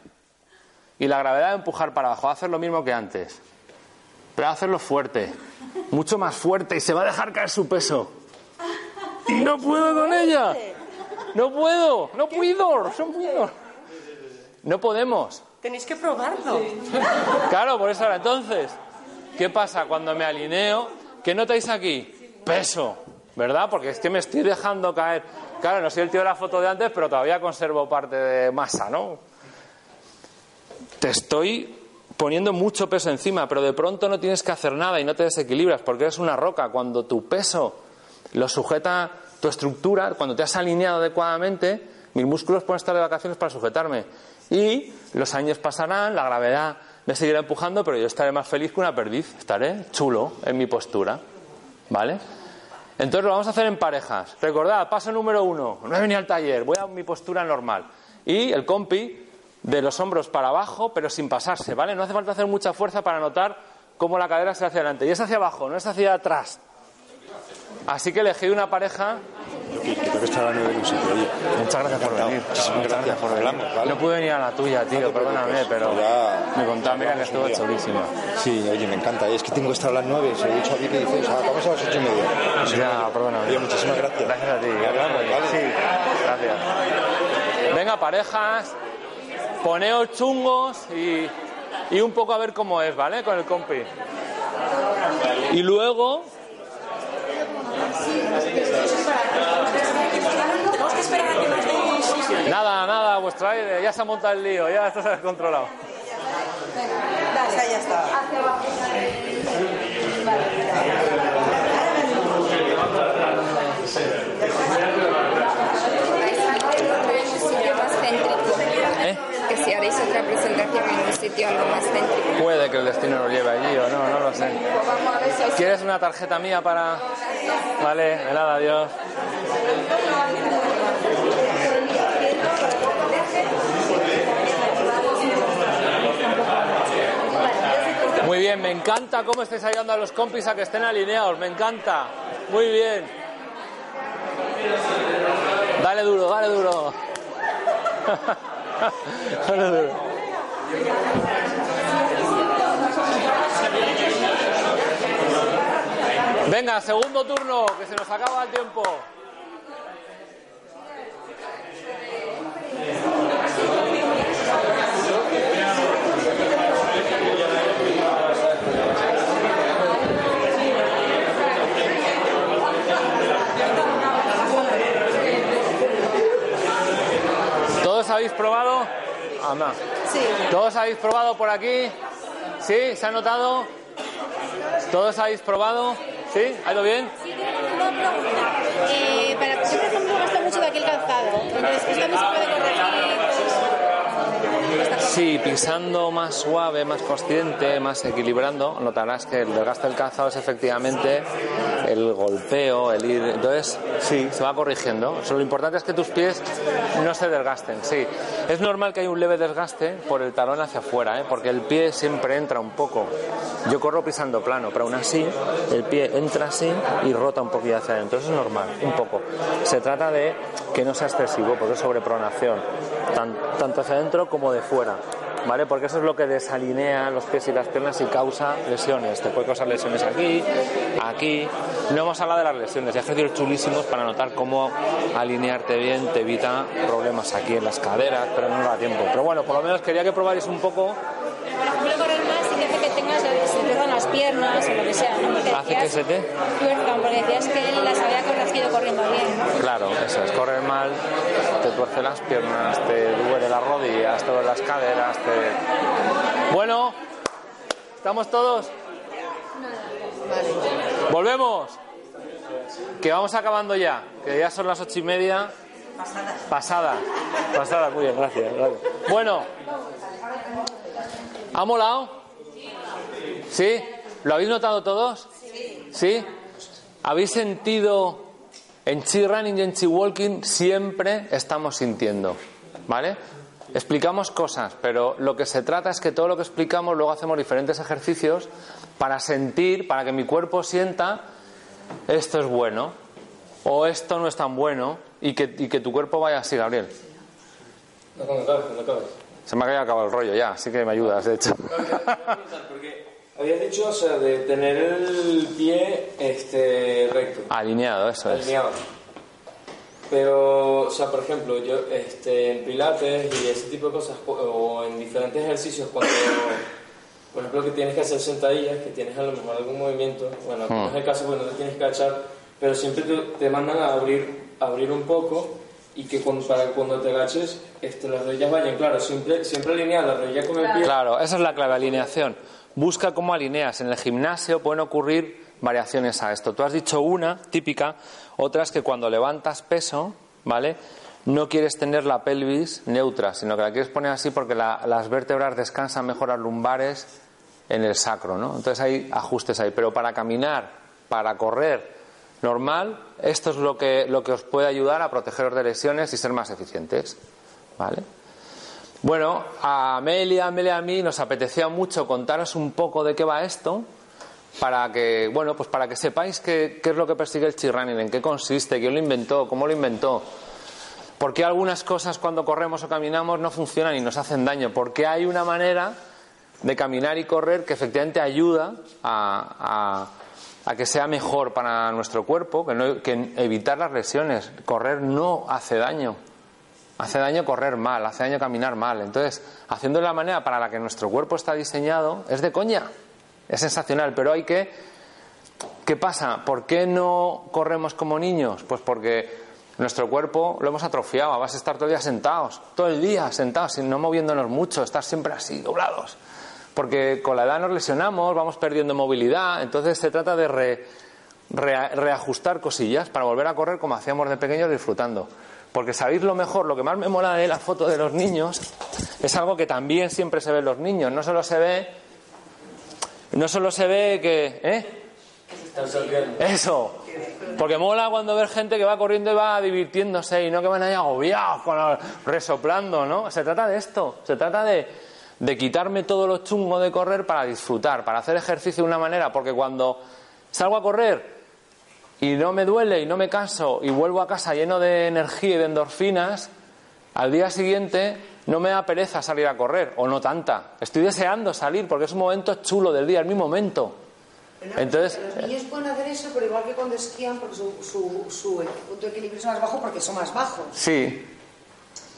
Y la gravedad de empujar para abajo, va a hacer lo mismo que antes. Pero va a hacerlo fuerte, mucho más fuerte y se va a dejar caer su peso. Y no puedo con ella. No puedo, no puedo, no puedo. No podemos. Tenéis que probarlo. Claro, por eso ahora. Entonces, ¿qué pasa cuando me alineo? ¿Qué notáis aquí? Peso, ¿verdad? Porque es que me estoy dejando caer. Claro, no soy el tío de la foto de antes, pero todavía conservo parte de masa, ¿no? Te estoy poniendo mucho peso encima, pero de pronto no tienes que hacer nada y no te desequilibras porque eres una roca. Cuando tu peso lo sujeta tu estructura, cuando te has alineado adecuadamente, mis músculos pueden estar de vacaciones para sujetarme. Y los años pasarán, la gravedad me seguirá empujando, pero yo estaré más feliz que una perdiz. Estaré chulo en mi postura. ¿Vale? Entonces lo vamos a hacer en parejas. Recordad, paso número uno. No he venido al taller, voy a mi postura normal. Y el compi de los hombros para abajo, pero sin pasarse, ¿vale? No hace falta hacer mucha fuerza para notar cómo la cadera se hacia adelante. Y es hacia abajo, no es hacia atrás. Así que elegí una pareja. Creo que está hablando de un sitio. Oye, Muchas gracias por venir. Muchísimas gracias por hablamos, ¿vale? No pude venir a la tuya, tío, perdóname, pero me contaba, mira que estuvo chulísima. Sí, oye, me encanta. Es que tengo que estar a las 9. Se lo he dicho a ti que dices, ah, vamos a las 8 y media. Ya, perdóname. Oye, muchísimas gracias. Gracias a ti. Hablamos, ¿vale? Sí, gracias. Venga, parejas, poneos chungos y, y un poco a ver cómo es, ¿vale? Con el compi. Y luego, nada, nada, vuestro aire, ya se ha montado el lío, ya esto se ha descontrolado. Ya, está. ¿Eh? Que si haréis otra presentación en un sitio algo más céntrico. Puede que el destino nos lleve allí o no, no lo sé. ¿Quieres una tarjeta mía para...? Vale, de nada, adiós. Muy bien, me encanta cómo estáis ayudando a los compis a que estén alineados, me encanta. Muy bien. Dale duro, dale duro. Venga, segundo turno, que se nos acaba el tiempo. ¿Todos habéis probado? Anda. Sí. ¿Todos habéis probado por aquí? ¿Sí? ¿Se ha notado? ¿Todos habéis probado? ¿Sí? ¿Ha ido bien? Una pregunta. Eh, para, yo, por ejemplo, gasto mucho de aquí el calzado. Entonces, ¿esto también se puede corregir? Sí, pisando más suave, más consciente, más equilibrando, notarás que el desgaste del calzado es efectivamente el golpeo, el ir. Entonces, sí, se va corrigiendo. O sea, lo importante es que tus pies no se desgasten. Sí, es normal que haya un leve desgaste por el talón hacia afuera, ¿eh? porque el pie siempre entra un poco. Yo corro pisando plano, pero aún así el pie entra así y rota un poquillo hacia adentro. Eso es normal, un poco. Se trata de que no sea excesivo, porque es sobrepronación, tan- tanto hacia adentro como de fuera. ¿Vale? Porque eso es lo que desalinea los pies y las piernas y causa lesiones. Te puede causar lesiones aquí, aquí. No hemos hablado de las lesiones, ejercicios chulísimos para notar cómo alinearte bien te evita problemas aquí en las caderas, pero no nos da tiempo. Pero bueno, por lo menos quería que probáis un poco. Tengas se te duerman las piernas o lo que sea. ¿no? Porque Hace que se te. tuerzan, porque decías que él las había corregido corriendo bien. ¿no? Claro, eso es, correr mal, te tuerce las piernas, te duele las rodillas, te duele las caderas, te... Bueno, ¿Estamos todos? Volvemos. Que vamos acabando ya. Que ya son las ocho y media. Pasada. Pasada, muy bien, gracias. gracias. Bueno. ¿Ha molado? ¿Sí? ¿Lo habéis notado todos? ¿Sí? ¿Habéis sentido en chi running y en chi walking siempre estamos sintiendo? ¿Vale? Explicamos cosas, pero lo que se trata es que todo lo que explicamos luego hacemos diferentes ejercicios para sentir, para que mi cuerpo sienta esto es bueno o esto no es tan bueno y que, y que tu cuerpo vaya así, Gabriel. No, cuando acabes. Se me ha acabado el rollo ya, así que me ayudas, de hecho. Habías dicho, o sea, de tener el pie este, recto, Alineado, eso es. alineado. Pero, o sea, por ejemplo, yo este, en pilates y ese tipo de cosas, o- en diferentes ejercicios, cuando, por ejemplo, que tienes que hacer sentadillas, que tienes a lo mejor algún movimiento, bueno, no es el caso porque no te tienes que agachar, pero siempre te, te mandan a abrir, abrir un poco y que cuando, para cuando te agaches, este, las rodillas vayan, claro, siempre, siempre alinear la rodilla con el pie. Claro, esa es la clave, alineación. Busca cómo alineas. En el gimnasio pueden ocurrir variaciones a esto. Tú has dicho una, típica, otra es que cuando levantas peso, ¿vale? No quieres tener la pelvis neutra, sino que la quieres poner así porque la- las vértebras descansan mejor las lumbares en el sacro, ¿no? Entonces hay ajustes ahí. Pero para caminar, para correr normal, esto es lo que, lo que os puede ayudar a protegeros de lesiones y ser más eficientes, ¿vale? Bueno, a Amelia, Amelia a mí nos apetecía mucho contaros un poco de qué va esto, para que, bueno, pues para que sepáis qué, qué es lo que persigue el chirrunning, en qué consiste, quién lo inventó, cómo lo inventó, por qué algunas cosas cuando corremos o caminamos no funcionan y nos hacen daño, porque hay una manera de caminar y correr que efectivamente ayuda a, a- a que sea mejor para nuestro cuerpo, que, no- que evitar las lesiones. Correr no hace daño. Hace daño correr mal, hace daño caminar mal. Entonces, haciendo la manera para la que nuestro cuerpo está diseñado, es de coña. Es sensacional, pero hay que... ¿Qué pasa? ¿Por qué no corremos como niños? Pues porque nuestro cuerpo lo hemos atrofiado. Vas a estar todo el día sentados, todo el día sentados, no moviéndonos mucho, estar siempre así, doblados. Porque con la edad nos lesionamos, vamos perdiendo movilidad. Entonces se trata de re- rea- reajustar cosillas para volver a correr como hacíamos de pequeños disfrutando. Porque sabéis lo mejor, lo que más me mola de la foto de los niños es algo que también siempre se ve en los niños. No solo se ve, no solo se ve que, ¿eh? Eso. Porque mola cuando ves gente que va corriendo y va divirtiéndose y no que van ahí agobiados, con resoplando, ¿no? Se trata de esto. Se trata de, de quitarme todo lo chungo de correr para disfrutar, para hacer ejercicio de una manera. Porque cuando salgo a correr y no me duele y no me canso y vuelvo a casa lleno de energía y de endorfinas, al día siguiente no me da pereza salir a correr, o no tanta. Estoy deseando salir porque es un momento chulo del día, es mi momento. Entonces, Los niños pueden hacer eso, pero igual que cuando esquían, porque su, su, su punto de equilibrio es más bajo porque son más bajos. sí,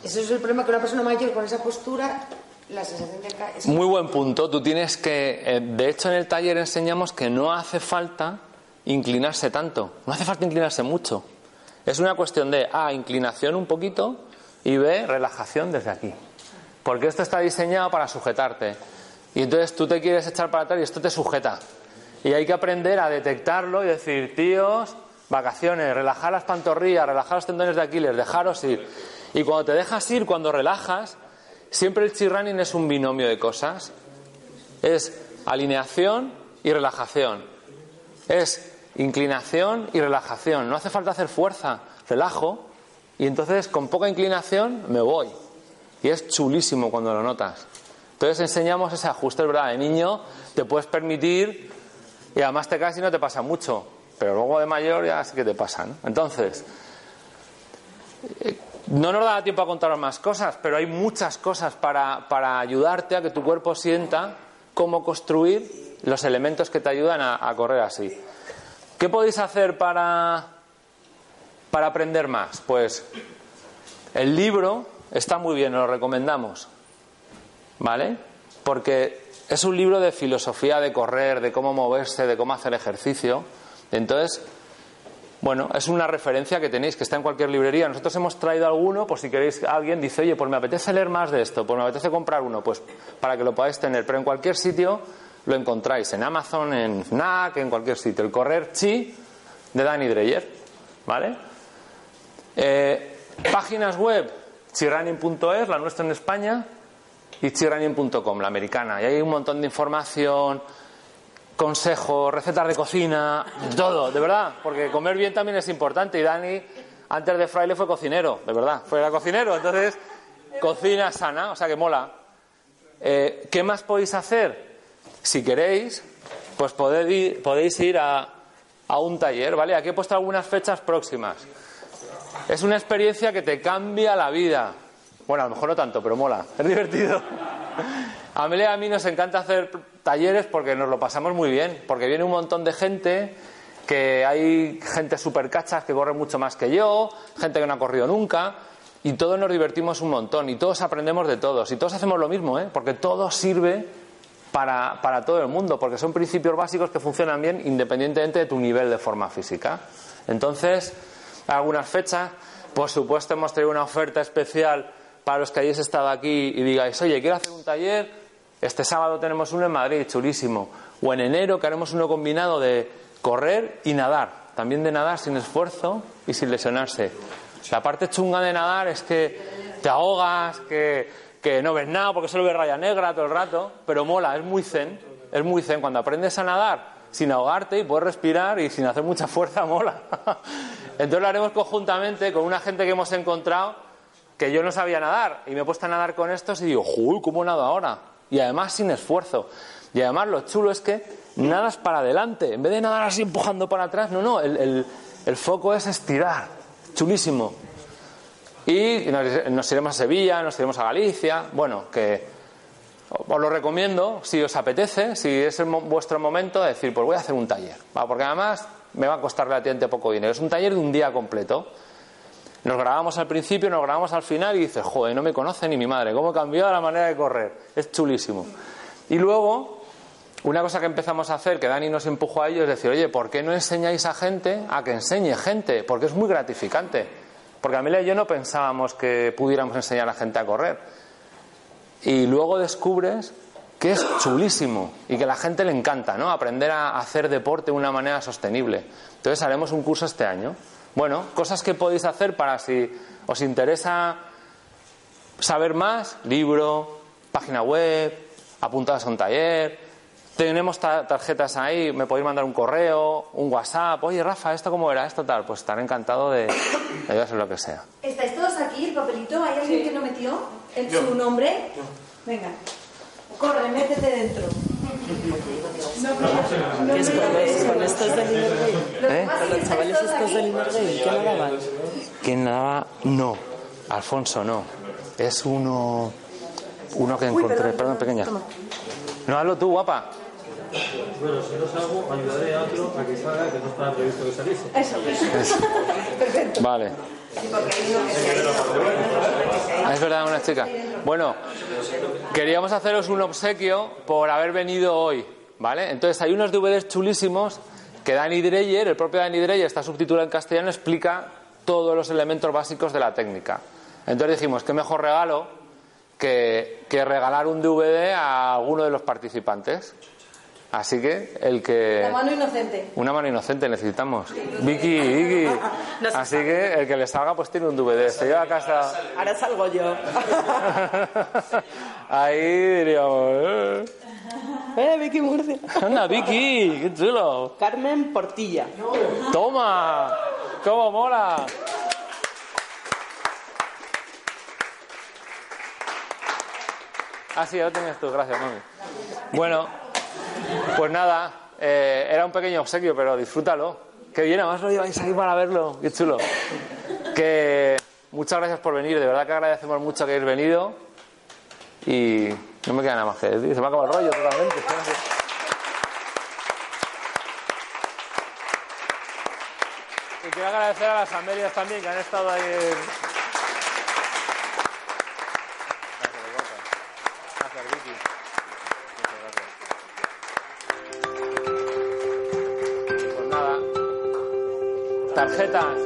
Ese es el problema que una persona mayor con esa postura, la sensación de es Muy buen punto. Tú tienes que, eh, de hecho, en el taller enseñamos que no hace falta inclinarse tanto, no hace falta inclinarse mucho. Es una cuestión de A, inclinación un poquito y B, relajación desde aquí. Porque esto está diseñado para sujetarte. Y entonces tú te quieres echar para atrás y esto te sujeta. Y hay que aprender a detectarlo y decir, tíos, vacaciones, relajar las pantorrillas, relajar los tendones de Aquiles, dejaros ir. Y cuando te dejas ir, cuando relajas, siempre el chi running es un binomio de cosas. Es alineación y relajación. Es inclinación y relajación. No hace falta hacer fuerza, relajo y entonces con poca inclinación me voy. Y es chulísimo cuando lo notas. Entonces enseñamos ese ajuste, verdad. De niño te puedes permitir y además te caes y no te pasa mucho. Pero luego de mayor ya sí que te pasa. ¿no? Entonces, eh, no nos da tiempo a contaros más cosas, pero hay muchas cosas para, para ayudarte a que tu cuerpo sienta cómo construir los elementos que te ayudan a correr así. ¿Qué podéis hacer para, para aprender más? Pues el libro está muy bien, lo recomendamos. ¿Vale? Porque es un libro de filosofía de correr, de cómo moverse, de cómo hacer ejercicio. Entonces, bueno, es una referencia que tenéis, que está en cualquier librería. Nosotros hemos traído alguno, por si queréis, alguien dice, oye, pues me apetece leer más de esto, pues me apetece comprar uno, pues para que lo podáis tener. Pero en cualquier sitio lo encontráis en Amazon, en Fnac, en cualquier sitio. El correr chi de Danny Dreyer. ¿Vale? Eh, páginas web, chirrunning.es, la nuestra en España, y chirrunning.com, la americana. Y hay un montón de información, consejos, recetas de cocina, todo, de verdad, porque comer bien también es importante. Y Dani, antes de fraile, fue cocinero, de verdad, fue era cocinero, entonces cocina sana, o sea que mola. Eh, ¿Qué más podéis hacer? Si queréis, pues podéis ir, a, a un taller, ¿vale? Aquí he puesto algunas fechas próximas. Es una experiencia que te cambia la vida. Bueno, a lo mejor no tanto, pero mola, es divertido. A Amelia a mí nos encanta hacer talleres porque nos lo pasamos muy bien, porque viene un montón de gente, que hay gente súper cachas que corre mucho más que yo, gente que no ha corrido nunca, y todos nos divertimos un montón, y todos aprendemos de todos, y todos hacemos lo mismo, ¿eh? porque todo sirve para, para todo el mundo, porque son principios básicos que funcionan bien independientemente de tu nivel de forma física. Entonces, algunas fechas, por supuesto hemos traído una oferta especial para los que hayáis estado aquí y digáis, oye, quiero hacer un taller, este sábado tenemos uno en Madrid, chulísimo, o en enero que haremos uno combinado de correr y nadar, también de nadar sin esfuerzo y sin lesionarse. La parte chunga de nadar es que te ahogas, que, que no ves nada porque solo ves raya negra todo el rato, pero mola, es muy zen, es muy zen. Cuando aprendes a nadar sin ahogarte y puedes respirar y sin hacer mucha fuerza, mola. Entonces lo haremos conjuntamente con una gente que hemos encontrado que yo no sabía nadar y me he puesto a nadar con estos y digo, ¡Uy, ¿cómo nado ahora? Y además sin esfuerzo. Y además lo chulo es que nadas para adelante. En vez de nadar así empujando para atrás, no, no, el, el, el foco es estirar. Chulísimo. Y nos, iremos a Sevilla, nos iremos a Galicia. Bueno, que os lo recomiendo si os apetece, si es el, vuestro momento, de decir, pues voy a hacer un taller. ¿va? Porque además me va a costar relativamente poco dinero. Es un taller de un día completo. Nos grabamos al principio, nos grabamos al final y dices, joder, no me conoce ni mi madre, cómo he cambiado la manera de correr. Es chulísimo. Y luego, una cosa que empezamos a hacer, que Dani nos empujó a ello, es decir, oye, ¿por qué no enseñáis a gente a que enseñe gente? Porque es muy gratificante. Porque Amelia y yo no pensábamos que pudiéramos enseñar a la gente a correr. Y luego descubres que es chulísimo y que a la gente le encanta, ¿no? Aprender a hacer deporte de una manera sostenible. Entonces haremos un curso este año. Bueno, cosas que podéis hacer para si os interesa saber más, libro, página web, apuntadas a un taller. Tenemos tarjetas ahí, me podéis mandar un correo, un WhatsApp. Oye, Rafa, ¿esto cómo era? Esto tal. Pues estaré encantado de, de ayudaros en lo que sea. ¿Estáis todos aquí, el papelito? ¿Hay alguien que no metió Yo. su nombre? Venga. Corre, métete dentro. ¿Qué es con, con estos del Innergate? ¿Eh? Con los chavales estos del Innergate, ¿qué nadaban? ¿Quién nadaba? No. Alfonso, no. Es uno. Uno que Uy, encontré. perdón, Perdón, pequeña. toma. No, hazlo tú, guapa. Bueno, si no salgo, ayudaré a otro a que salga, que no estaba previsto que saliese. Eso, Perfecto. Vale. Ah, Es verdad, una chica. Bueno, queríamos haceros un obsequio por haber venido hoy, ¿vale? Entonces hay unos DVDs chulísimos que Danny Dreyer, el propio Danny Dreyer, está subtitulado en castellano, explica todos los elementos básicos de la técnica. Entonces dijimos, qué mejor regalo que, que regalar un DVD a alguno de los participantes. Así que el que... La mano inocente. Una mano inocente necesitamos. Vicky, Vicky. No Así que el que le salga pues tiene un DVD. Se lleva a casa. Ahora salgo yo. Ahí diríamos. Eh. ¡Eh, Vicky Murcia! Anda, Vicky, qué chulo. Carmen Portilla. Toma. ¿Cómo mola? Ah, sí, ya lo tenías tú, gracias, mami. Bueno, pues nada, eh, era un pequeño obsequio, pero disfrútalo. Qué bien, además lo lleváis aquí para verlo, qué chulo. Que muchas gracias por venir, de verdad que agradecemos mucho que hayáis venido. Y no me queda nada más que decir, se me ha acabado el rollo totalmente. Quiero agradecer a las Amelias también que han estado ahí. Muchas gracias. Pues nada. Tarjetas